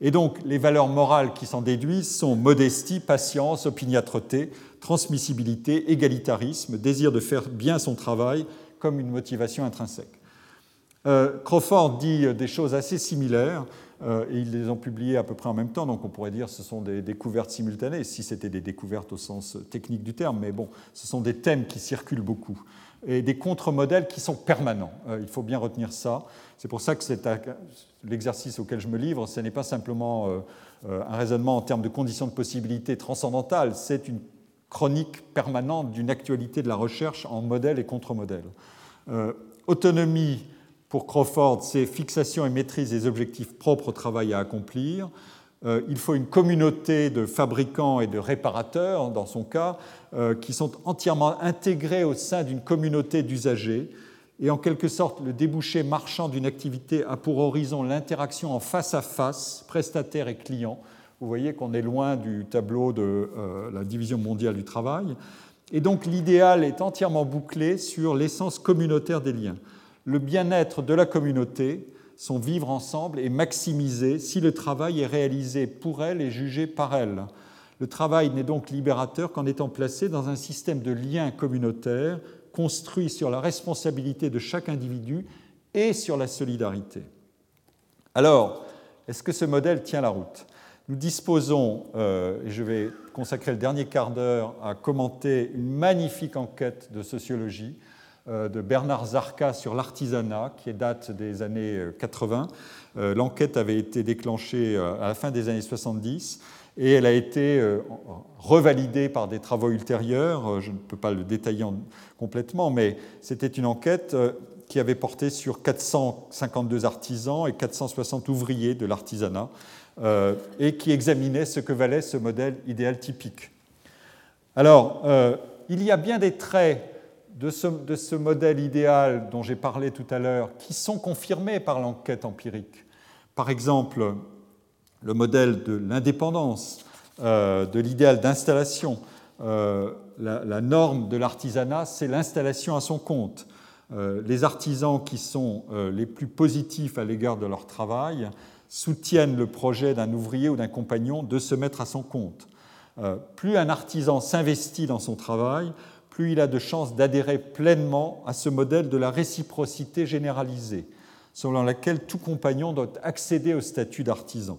Et donc, les valeurs morales qui s'en déduisent sont modestie, patience, opiniâtreté, transmissibilité, égalitarisme, désir de faire bien son travail comme une motivation intrinsèque. Euh, Crawford dit des choses assez similaires, et ils les ont publiées à peu près en même temps, donc on pourrait dire que ce sont des découvertes simultanées, si c'était des découvertes au sens technique du terme, mais bon, ce sont des thèmes qui circulent beaucoup et des contre-modèles qui sont permanents. Euh, il faut bien retenir ça. C'est pour ça que l'exercice auquel je me livre, ce n'est pas simplement euh, euh, un raisonnement en termes de conditions de possibilité transcendantales, c'est une chronique permanente d'une actualité de la recherche en modèles et contre-modèles. autonomie, pour Crawford, c'est fixation et maîtrise des objectifs propres au travail à accomplir. il faut une communauté de fabricants et de réparateurs, dans son cas, euh, qui sont entièrement intégrés au sein d'une communauté d'usagers. Et en quelque sorte, le débouché marchand d'une activité a pour horizon l'interaction en face à face, prestataire et client. Vous voyez qu'on est loin du tableau de euh, la division mondiale du travail. Et donc l'idéal est entièrement bouclé sur l'essence communautaire des liens. Le bien-être de la communauté, son vivre ensemble, est maximisé si le travail est réalisé pour elle et jugé par elle. Le travail n'est donc libérateur qu'en étant placé dans un système de liens communautaires construit sur la responsabilité de chaque individu et sur la solidarité. Alors, est-ce que ce modèle tient la route? Nous disposons, euh, et je vais consacrer le dernier quart d'heure à commenter une magnifique enquête de sociologie de Bernard Zarka sur l'artisanat, qui date des années 80. Euh, l'enquête avait été déclenchée à la fin des années 70 et elle a été euh, revalidée par des travaux ultérieurs. Euh, je ne peux pas le détailler complètement, mais c'était une enquête euh, qui avait porté sur 452 artisans et 460 ouvriers de l'artisanat et qui examinait ce que valait ce modèle idéal typique. Alors, il y a bien des traits de ce, modèle idéal dont j'ai parlé tout à l'heure qui sont confirmés par l'enquête empirique. Par exemple, le modèle de l'indépendance, euh, de l'idéal d'installation. Euh, la, norme de l'artisanat, c'est l'installation à son compte. Euh, les artisans qui sont les plus positifs à l'égard de leur travail soutiennent le projet d'un ouvrier ou d'un compagnon de se mettre à son compte. plus un artisan s'investit dans son travail, plus il a de chances d'adhérer pleinement à ce modèle de la réciprocité généralisée, selon laquelle tout compagnon doit accéder au statut d'artisan.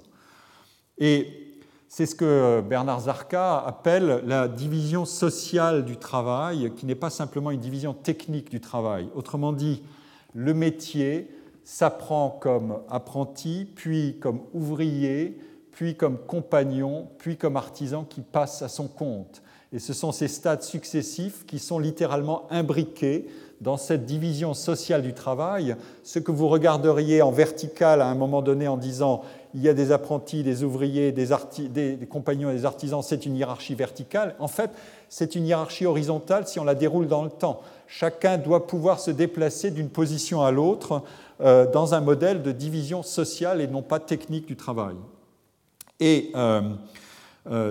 Et c'est ce que Bernard Zarka appelle la division sociale du travail, qui n'est pas simplement une division technique du travail. Autrement dit, le métier s'apprend comme apprenti, puis comme ouvrier, puis comme compagnon, puis comme artisan qui passe à son compte. Et ce sont ces stades successifs qui sont littéralement imbriqués dans cette division sociale du travail. Ce que vous regarderiez en vertical à un moment donné en disant il y a des apprentis, des ouvriers, des, compagnons et des artisans, c'est une hiérarchie verticale. En fait, c'est une hiérarchie horizontale si on la déroule dans le temps. Chacun doit pouvoir se déplacer d'une position à l'autre dans un modèle de division sociale et non pas technique du travail. Et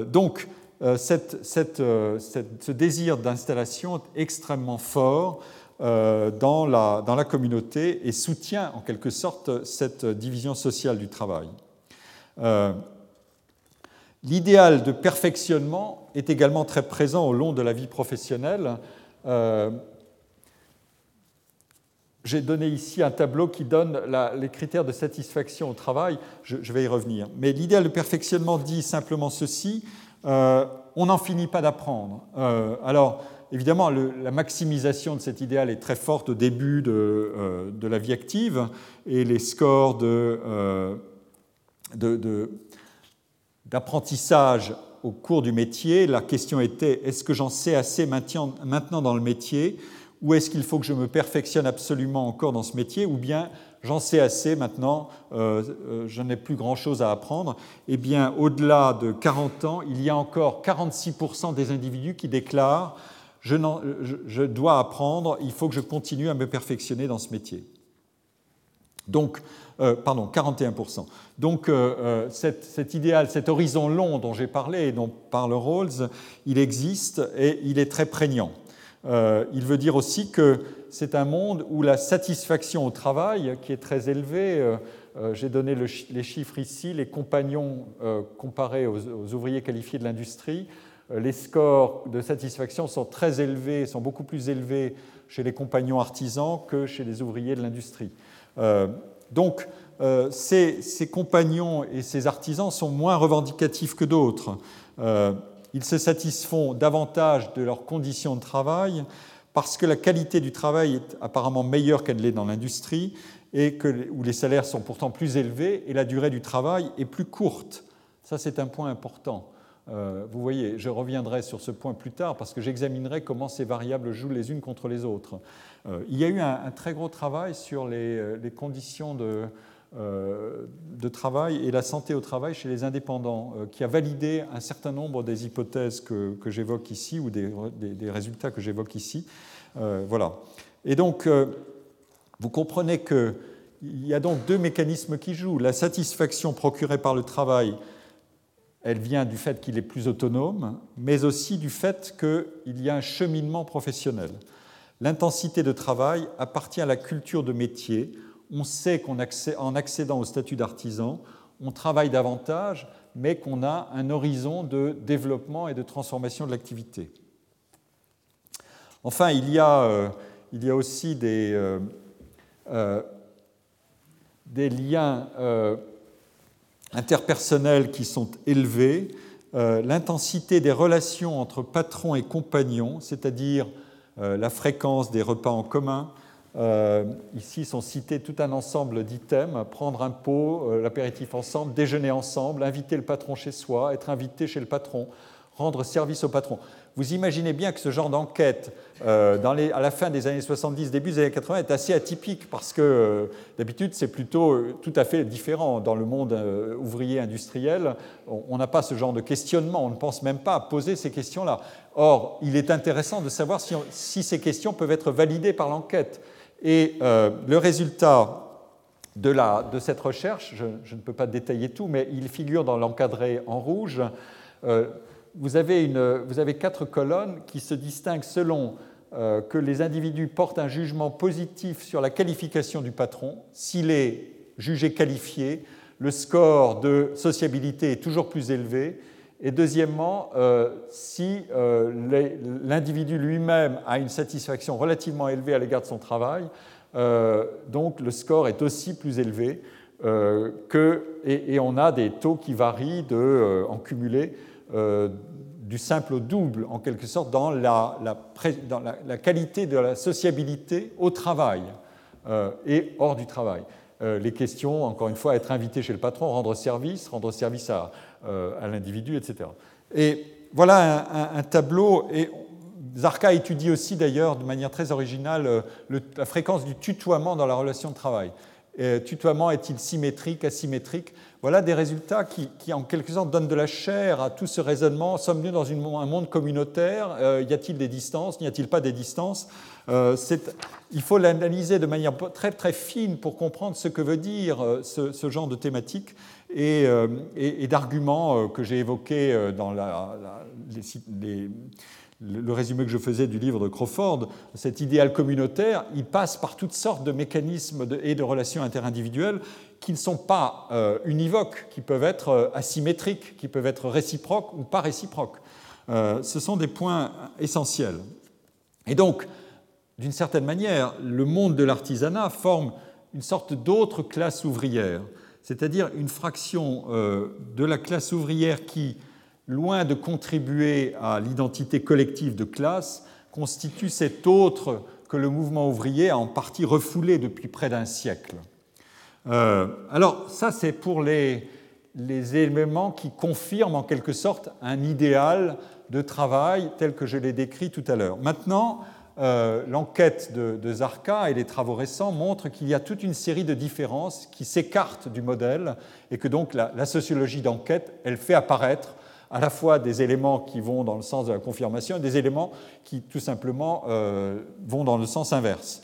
donc, ce désir d'installation est extrêmement fort dans la, dans, la, communauté et soutient en quelque sorte cette division sociale du travail. L'idéal de perfectionnement est également très présent au long de la vie professionnelle. Euh, j'ai donné ici un tableau qui donne les critères de satisfaction au travail. Je, vais y revenir. Mais l'idéal de perfectionnement dit simplement ceci euh, on n'en finit pas d'apprendre. Euh, alors, évidemment, la maximisation de cet idéal est très forte au début de, la vie active et les scores d'apprentissage au cours du métier, la question était est-ce que j'en sais assez maintenant dans le métier ou est-ce qu'il faut que je me perfectionne absolument encore dans ce métier ou bien j'en sais assez maintenant, euh, euh, je n'ai plus grand-chose à apprendre Eh bien, au-delà de 40 ans, il y a encore 46% des individus qui déclarent je, dois apprendre, il faut que je continue à me perfectionner dans ce métier. Donc, euh, pardon, 41%. Donc euh, cet, idéal, cet horizon long dont j'ai parlé et dont parle Rawls, il existe et il est très prégnant. il veut dire aussi que c'est un monde où la satisfaction au travail, qui est très élevée, j'ai donné les chiffres ici, les compagnons comparés aux, ouvriers qualifiés de l'industrie, les scores de satisfaction sont très élevés, sont beaucoup plus élevés chez les compagnons artisans que chez les ouvriers de l'industrie. Donc, euh, ces, compagnons et ces artisans sont moins revendicatifs que d'autres. Euh, ils se satisfont davantage de leurs conditions de travail parce que la qualité du travail est apparemment meilleure qu'elle l'est dans l'industrie et que, où les salaires sont pourtant plus élevés et la durée du travail est plus courte. Ça, c'est un point important. Euh, vous voyez, je reviendrai sur ce point plus tard parce que j'examinerai comment ces variables jouent les unes contre les autres. Euh, il y a eu un, très gros travail sur les, euh, conditions de, travail et la santé au travail chez les indépendants, qui a validé un certain nombre des hypothèses que, j'évoque ici ou des, résultats que j'évoque ici. voilà. Et donc, vous comprenez qu'il y a donc deux mécanismes qui jouent. La satisfaction procurée par le travail elle vient du fait qu'il est plus autonome, mais aussi du fait qu'il y a un cheminement professionnel. L'intensité de travail appartient à la culture de métier. On sait qu'en accédant au statut d'artisan, on travaille davantage, mais qu'on a un horizon de développement et de transformation de l'activité. Enfin, il y a, euh, aussi des, euh, euh, liens interpersonnels qui sont élevés, l'intensité des relations entre patron et compagnon, c'est-à-dire la fréquence des repas en commun. Euh, ici sont cités tout un ensemble d'items, prendre un pot, l'apéritif ensemble, déjeuner ensemble, inviter le patron chez soi, être invité chez le patron, rendre service au patron. Vous imaginez bien que ce genre d'enquête, euh, à la fin des années 70, début des années 80, est assez atypique parce que euh, d'habitude, c'est plutôt euh, tout à fait différent. Dans le monde ouvrier industriel, on n'a pas ce genre de questionnement, on ne pense même pas à poser ces questions-là. Or, il est intéressant de savoir si, ces questions peuvent être validées par l'enquête. Et le résultat de, cette recherche, je, ne peux pas détailler tout, mais il figure dans l'encadré en rouge vous avez, quatre colonnes qui se distinguent selon euh, que les individus portent un jugement positif sur la qualification du patron. S'il est jugé qualifié, le score de sociabilité est toujours plus élevé. Et deuxièmement, euh, si euh, l'individu lui-même a une satisfaction relativement élevée à l'égard de son travail, donc le score est aussi plus élevé. Et, on a des taux qui varient de, en cumulé euh, du simple au double, en quelque sorte, dans la, qualité de la sociabilité au travail euh, et hors du travail. Euh, les questions, encore une fois, être invité chez le patron, rendre service, rendre service à, l'individu, etc. Et voilà un, tableau, et Zarka étudie aussi d'ailleurs de manière très originale la fréquence du tutoiement dans la relation de travail. tutoiement est-il symétrique, asymétrique? Voilà des résultats qui, en quelque sorte, donnent de la chair à tout ce raisonnement. Sommes-nous dans un monde communautaire? Y a-t-il des distances? N'y a-t-il pas des distances? Il faut l'analyser de manière très, très fine pour comprendre ce que veut dire ce, genre de thématique et, d'arguments que j'ai évoqués dans la, les le résumé que je faisais du livre de Crawford, cet idéal communautaire, il passe par toutes sortes de mécanismes et de relations interindividuelles qui ne sont pas euh, univoques, qui peuvent être euh, asymétriques, qui peuvent être réciproques ou pas réciproques. Euh, ce sont des points essentiels. Et donc, d'une certaine manière, le monde de l'artisanat forme une sorte d'autre classe ouvrière, c'est-à-dire une fraction de la classe ouvrière qui loin de contribuer à l'identité collective de classe, constitue cet autre que le mouvement ouvrier a en partie refoulé depuis près d'un siècle. Euh, alors ça, c'est pour les, éléments qui confirment en quelque sorte un idéal de travail tel que je l'ai décrit tout à l'heure. Maintenant, euh, l'enquête de, Zarka et les travaux récents montrent qu'il y a toute une série de différences qui s'écartent du modèle et que donc la sociologie d'enquête, elle fait apparaître à la fois des éléments qui vont dans le sens de la confirmation et des éléments qui tout simplement euh, vont dans le sens inverse.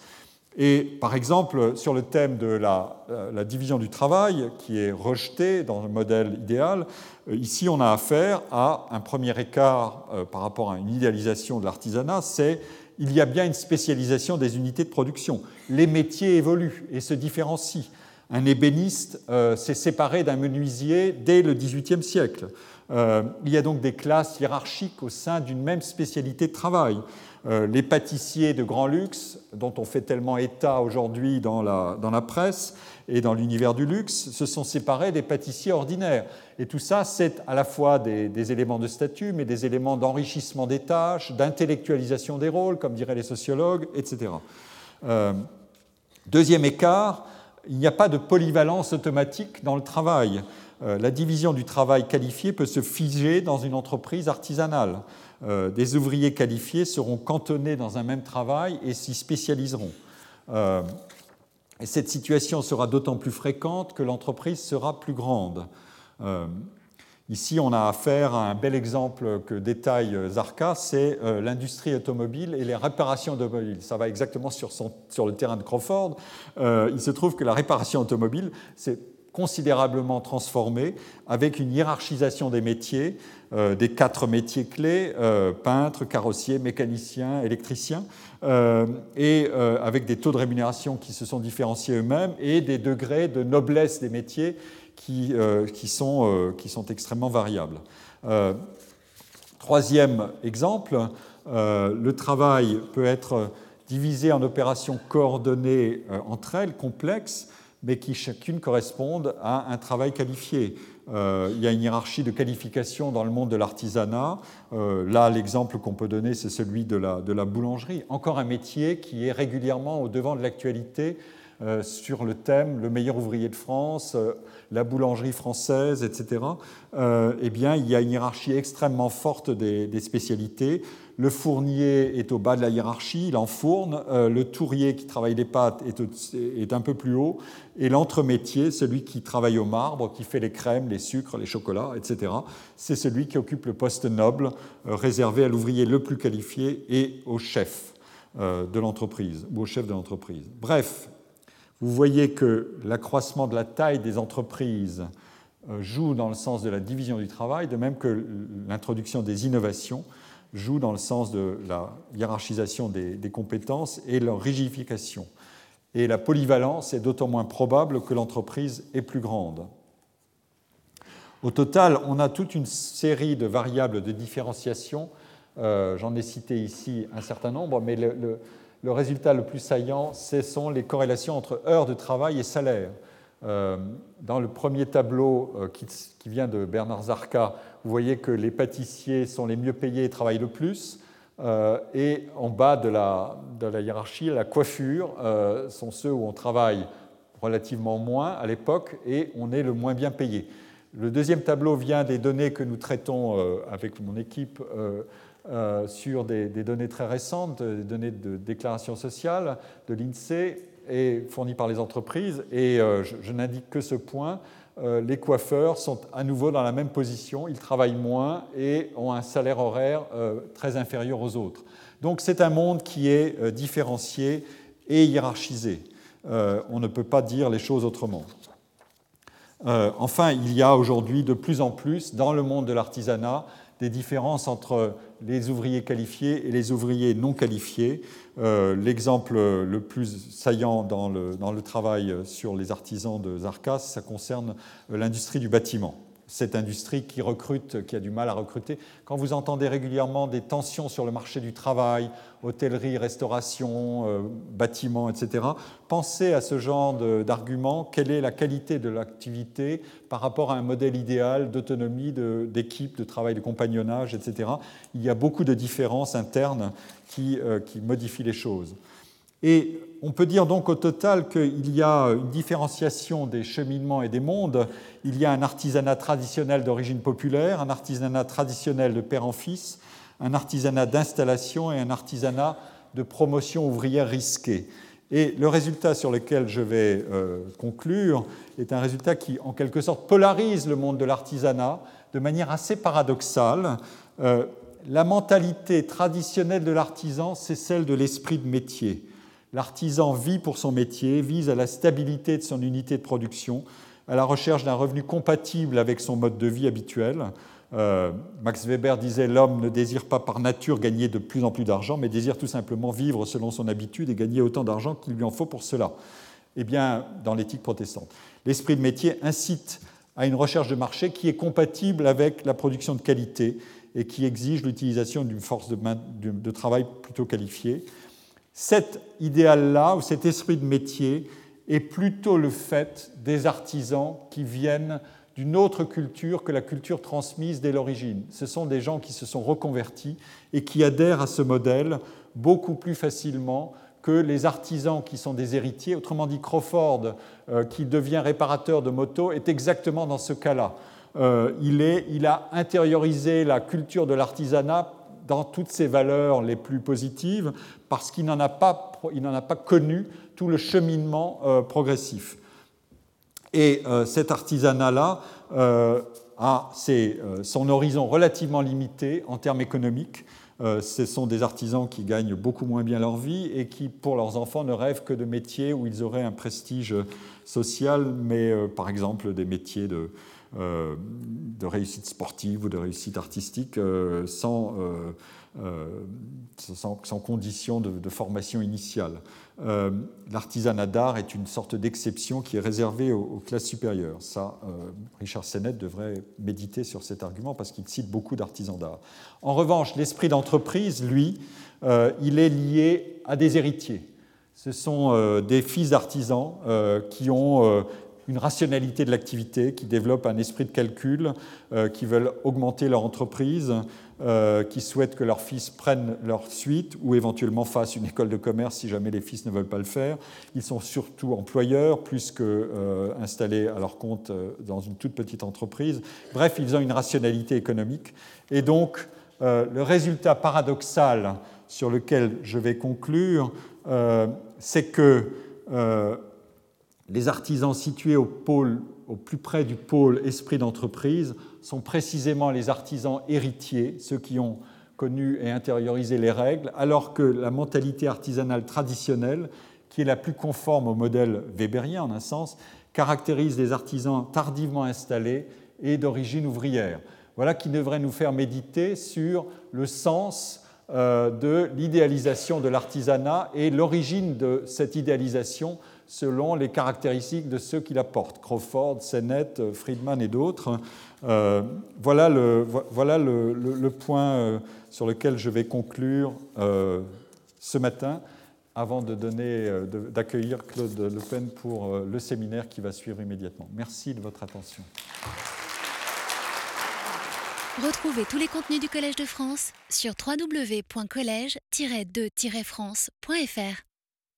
Et par exemple, sur le thème de la, euh, division du travail, qui est rejeté dans le modèle idéal, ici on a affaire à un premier écart par rapport à une idéalisation de l'artisanat, c'est il y a bien une spécialisation des unités de production. Les métiers évoluent et se différencient. Un ébéniste s'est séparé d'un menuisier dès le XVIIIe siècle. Euh, il y a donc des classes hiérarchiques au sein d'une même spécialité de travail. Euh, les pâtissiers de grand luxe, dont on fait tellement état aujourd'hui dans la, dans la presse et dans l'univers du luxe, se sont séparés des pâtissiers ordinaires. Et tout ça, c'est à la fois des, éléments de statut, mais des éléments d'enrichissement des tâches, d'intellectualisation des rôles, comme diraient les sociologues, etc. Euh, deuxième écart, il n'y a pas de polyvalence automatique dans le travail. Euh, la division du travail qualifié peut se figer dans une entreprise artisanale. Euh, des ouvriers qualifiés seront cantonnés dans un même travail et s'y spécialiseront. Euh, et cette situation sera d'autant plus fréquente que l'entreprise sera plus grande. Ici, on a affaire à un bel exemple que détaille Zarka, c'est l'industrie automobile et les réparations automobiles. Ça va exactement sur, sur le terrain de Crawford. il se trouve que la réparation automobile, c'est considérablement transformé avec une hiérarchisation des métiers, euh, des quatre métiers clés, euh, peintre, carrossier, mécanicien, électricien, euh, et avec des taux de rémunération qui se sont différenciés eux-mêmes et des degrés de noblesse des métiers qui, qui, sont, qui sont, extrêmement variables. troisième exemple, le travail peut être divisé en opérations coordonnées entre elles, complexes, mais qui chacune correspondent à un travail qualifié. Euh, il y a une hiérarchie de qualification dans le monde de l'artisanat. Euh, là, l'exemple qu'on peut donner, c'est celui de la, boulangerie. Encore un métier qui est régulièrement au devant de l'actualité euh, sur le thème le meilleur ouvrier de France, la boulangerie française, etc. eh bien, il y a une hiérarchie extrêmement forte des spécialités. Le fournier est au bas de la hiérarchie, il enfourne. Euh, le tourier qui travaille les pâtes est, un peu plus haut. Et l'entremétier, celui qui travaille au marbre, qui fait les crèmes, les sucres, les chocolats, etc., c'est celui qui occupe le poste noble euh, réservé à l'ouvrier le plus qualifié et au chef euh, de l'entreprise ou au chef de l'entreprise. Bref, vous voyez que l'accroissement de la taille des entreprises joue dans le sens de la division du travail, de même que l'introduction des innovations joue dans le sens de la hiérarchisation des, compétences et leur rigidification. Et la polyvalence est d'autant moins probable que l'entreprise est plus grande. Au total, on a toute une série de variables de différenciation. Euh, j'en ai cité ici un certain nombre, mais le, résultat le plus saillant, ce sont les corrélations entre heures de travail et salaire. Euh, dans le premier tableau euh, qui, vient de Bernard Zarka, vous voyez que les pâtissiers sont les mieux payés et travaillent le plus. Euh, et en bas de la, hiérarchie, la coiffure sont ceux où on travaille relativement moins à l'époque et on est le moins bien payé. Le deuxième tableau vient des données que nous traitons avec mon équipe sur des, des, données très récentes, des données de déclaration sociale de l'INSEE est fourni par les entreprises et euh, je, n'indique que ce point. Euh, les coiffeurs sont à nouveau dans la même position, ils travaillent moins et ont un salaire horaire très inférieur aux autres. Donc c'est un monde qui est différencié et hiérarchisé. on ne peut pas dire les choses autrement. enfin, il y a aujourd'hui de plus en plus dans le monde de l'artisanat des différences entre les ouvriers qualifiés et les ouvriers non qualifiés. Euh, l'exemple le plus saillant dans le, travail sur les artisans de Zarkas, ça concerne l'industrie du bâtiment cette industrie qui recrute, qui a du mal à recruter. Quand vous entendez régulièrement des tensions sur le marché du travail, hôtellerie, restauration, euh, bâtiment, etc., pensez à ce genre d'argument. Quelle est la qualité de l'activité par rapport à un modèle idéal d'autonomie, d'équipe, de, travail, de compagnonnage, etc. Il y a beaucoup de différences internes qui, euh, qui modifient les choses. Et on peut dire donc au total qu'il y a une différenciation des cheminements et des mondes. Il y a un artisanat traditionnel d'origine populaire, un artisanat traditionnel de père en fils, un artisanat d'installation et un artisanat de promotion ouvrière risquée. Et le résultat sur lequel je vais euh, conclure est un résultat qui, en quelque sorte, polarise le monde de l'artisanat de manière assez paradoxale. Euh, la mentalité traditionnelle de l'artisan, c'est celle de l'esprit de métier. L'artisan vit pour son métier, vise à la stabilité de son unité de production, à la recherche d'un revenu compatible avec son mode de vie habituel. Euh, Max Weber disait l'homme ne désire pas par nature gagner de plus en plus d'argent, mais désire tout simplement vivre selon son habitude et gagner autant d'argent qu'il lui en faut pour cela. Eh bien, dans l'éthique protestante, l'esprit de métier incite à une recherche de marché qui est compatible avec la production de qualité et qui exige l'utilisation d'une force de, de travail plutôt qualifiée. Cet idéal-là, ou cet esprit de métier, est plutôt le fait des artisans qui viennent d'une autre culture que la culture transmise dès l'origine. Ce sont des gens qui se sont reconvertis et qui adhèrent à ce modèle beaucoup plus facilement que les artisans qui sont des héritiers. Autrement dit, Crawford, euh, qui devient réparateur de motos, est exactement dans ce cas-là. Euh, il, il a intériorisé la culture de l'artisanat dans toutes ses valeurs les plus positives, parce qu'il n'en a, pas, a pas connu tout le cheminement euh, progressif. Et euh, cet artisanat-là euh, a son horizon relativement limité en termes économiques. ce sont des artisans qui gagnent beaucoup moins bien leur vie et qui, pour leurs enfants, ne rêvent que de métiers où ils auraient un prestige social, mais par exemple des métiers de, de réussite sportive ou de réussite artistique euh, sans, euh, sans, sans, condition de, formation initiale. L'artisanat d'art est une sorte d'exception qui est réservée aux, classes supérieures. Ça, Richard Sennett devrait méditer sur cet argument parce qu'il cite beaucoup d'artisans d'art. En revanche, l'esprit d'entreprise, lui, il est lié à des héritiers. Ce sont des fils d'artisans qui ont une rationalité de l'activité, qui développent un esprit de calcul, euh, qui veulent augmenter leur entreprise, euh, qui souhaitent que leurs fils prennent leur suite ou éventuellement fassent une école de commerce si jamais les fils ne veulent pas le faire. Ils sont surtout employeurs plus qu'installés euh, à leur compte dans une toute petite entreprise. Bref, ils ont une rationalité économique. Et donc, le résultat paradoxal sur lequel je vais conclure, c'est que les artisans situés au, plus près du pôle esprit d'entreprise sont précisément les artisans héritiers, ceux qui ont connu et intériorisé les règles, alors que la mentalité artisanale traditionnelle, qui est la plus conforme au modèle weberien en un sens, caractérise les artisans tardivement installés et d'origine ouvrière. Voilà qui devrait nous faire méditer sur le sens euh, de l'idéalisation de l'artisanat et l'origine de cette idéalisation selon les caractéristiques de ceux qui la portent, Crawford, Sennett, Friedman et d'autres. Euh, voilà, le, voilà le, point euh, sur lequel je vais conclure euh, ce matin avant d'accueillir Claude Le Pen pour le séminaire qui va suivre immédiatement. Merci de votre attention. Retrouvez tous les contenus du Collège de France sur www.colège-2-france.fr.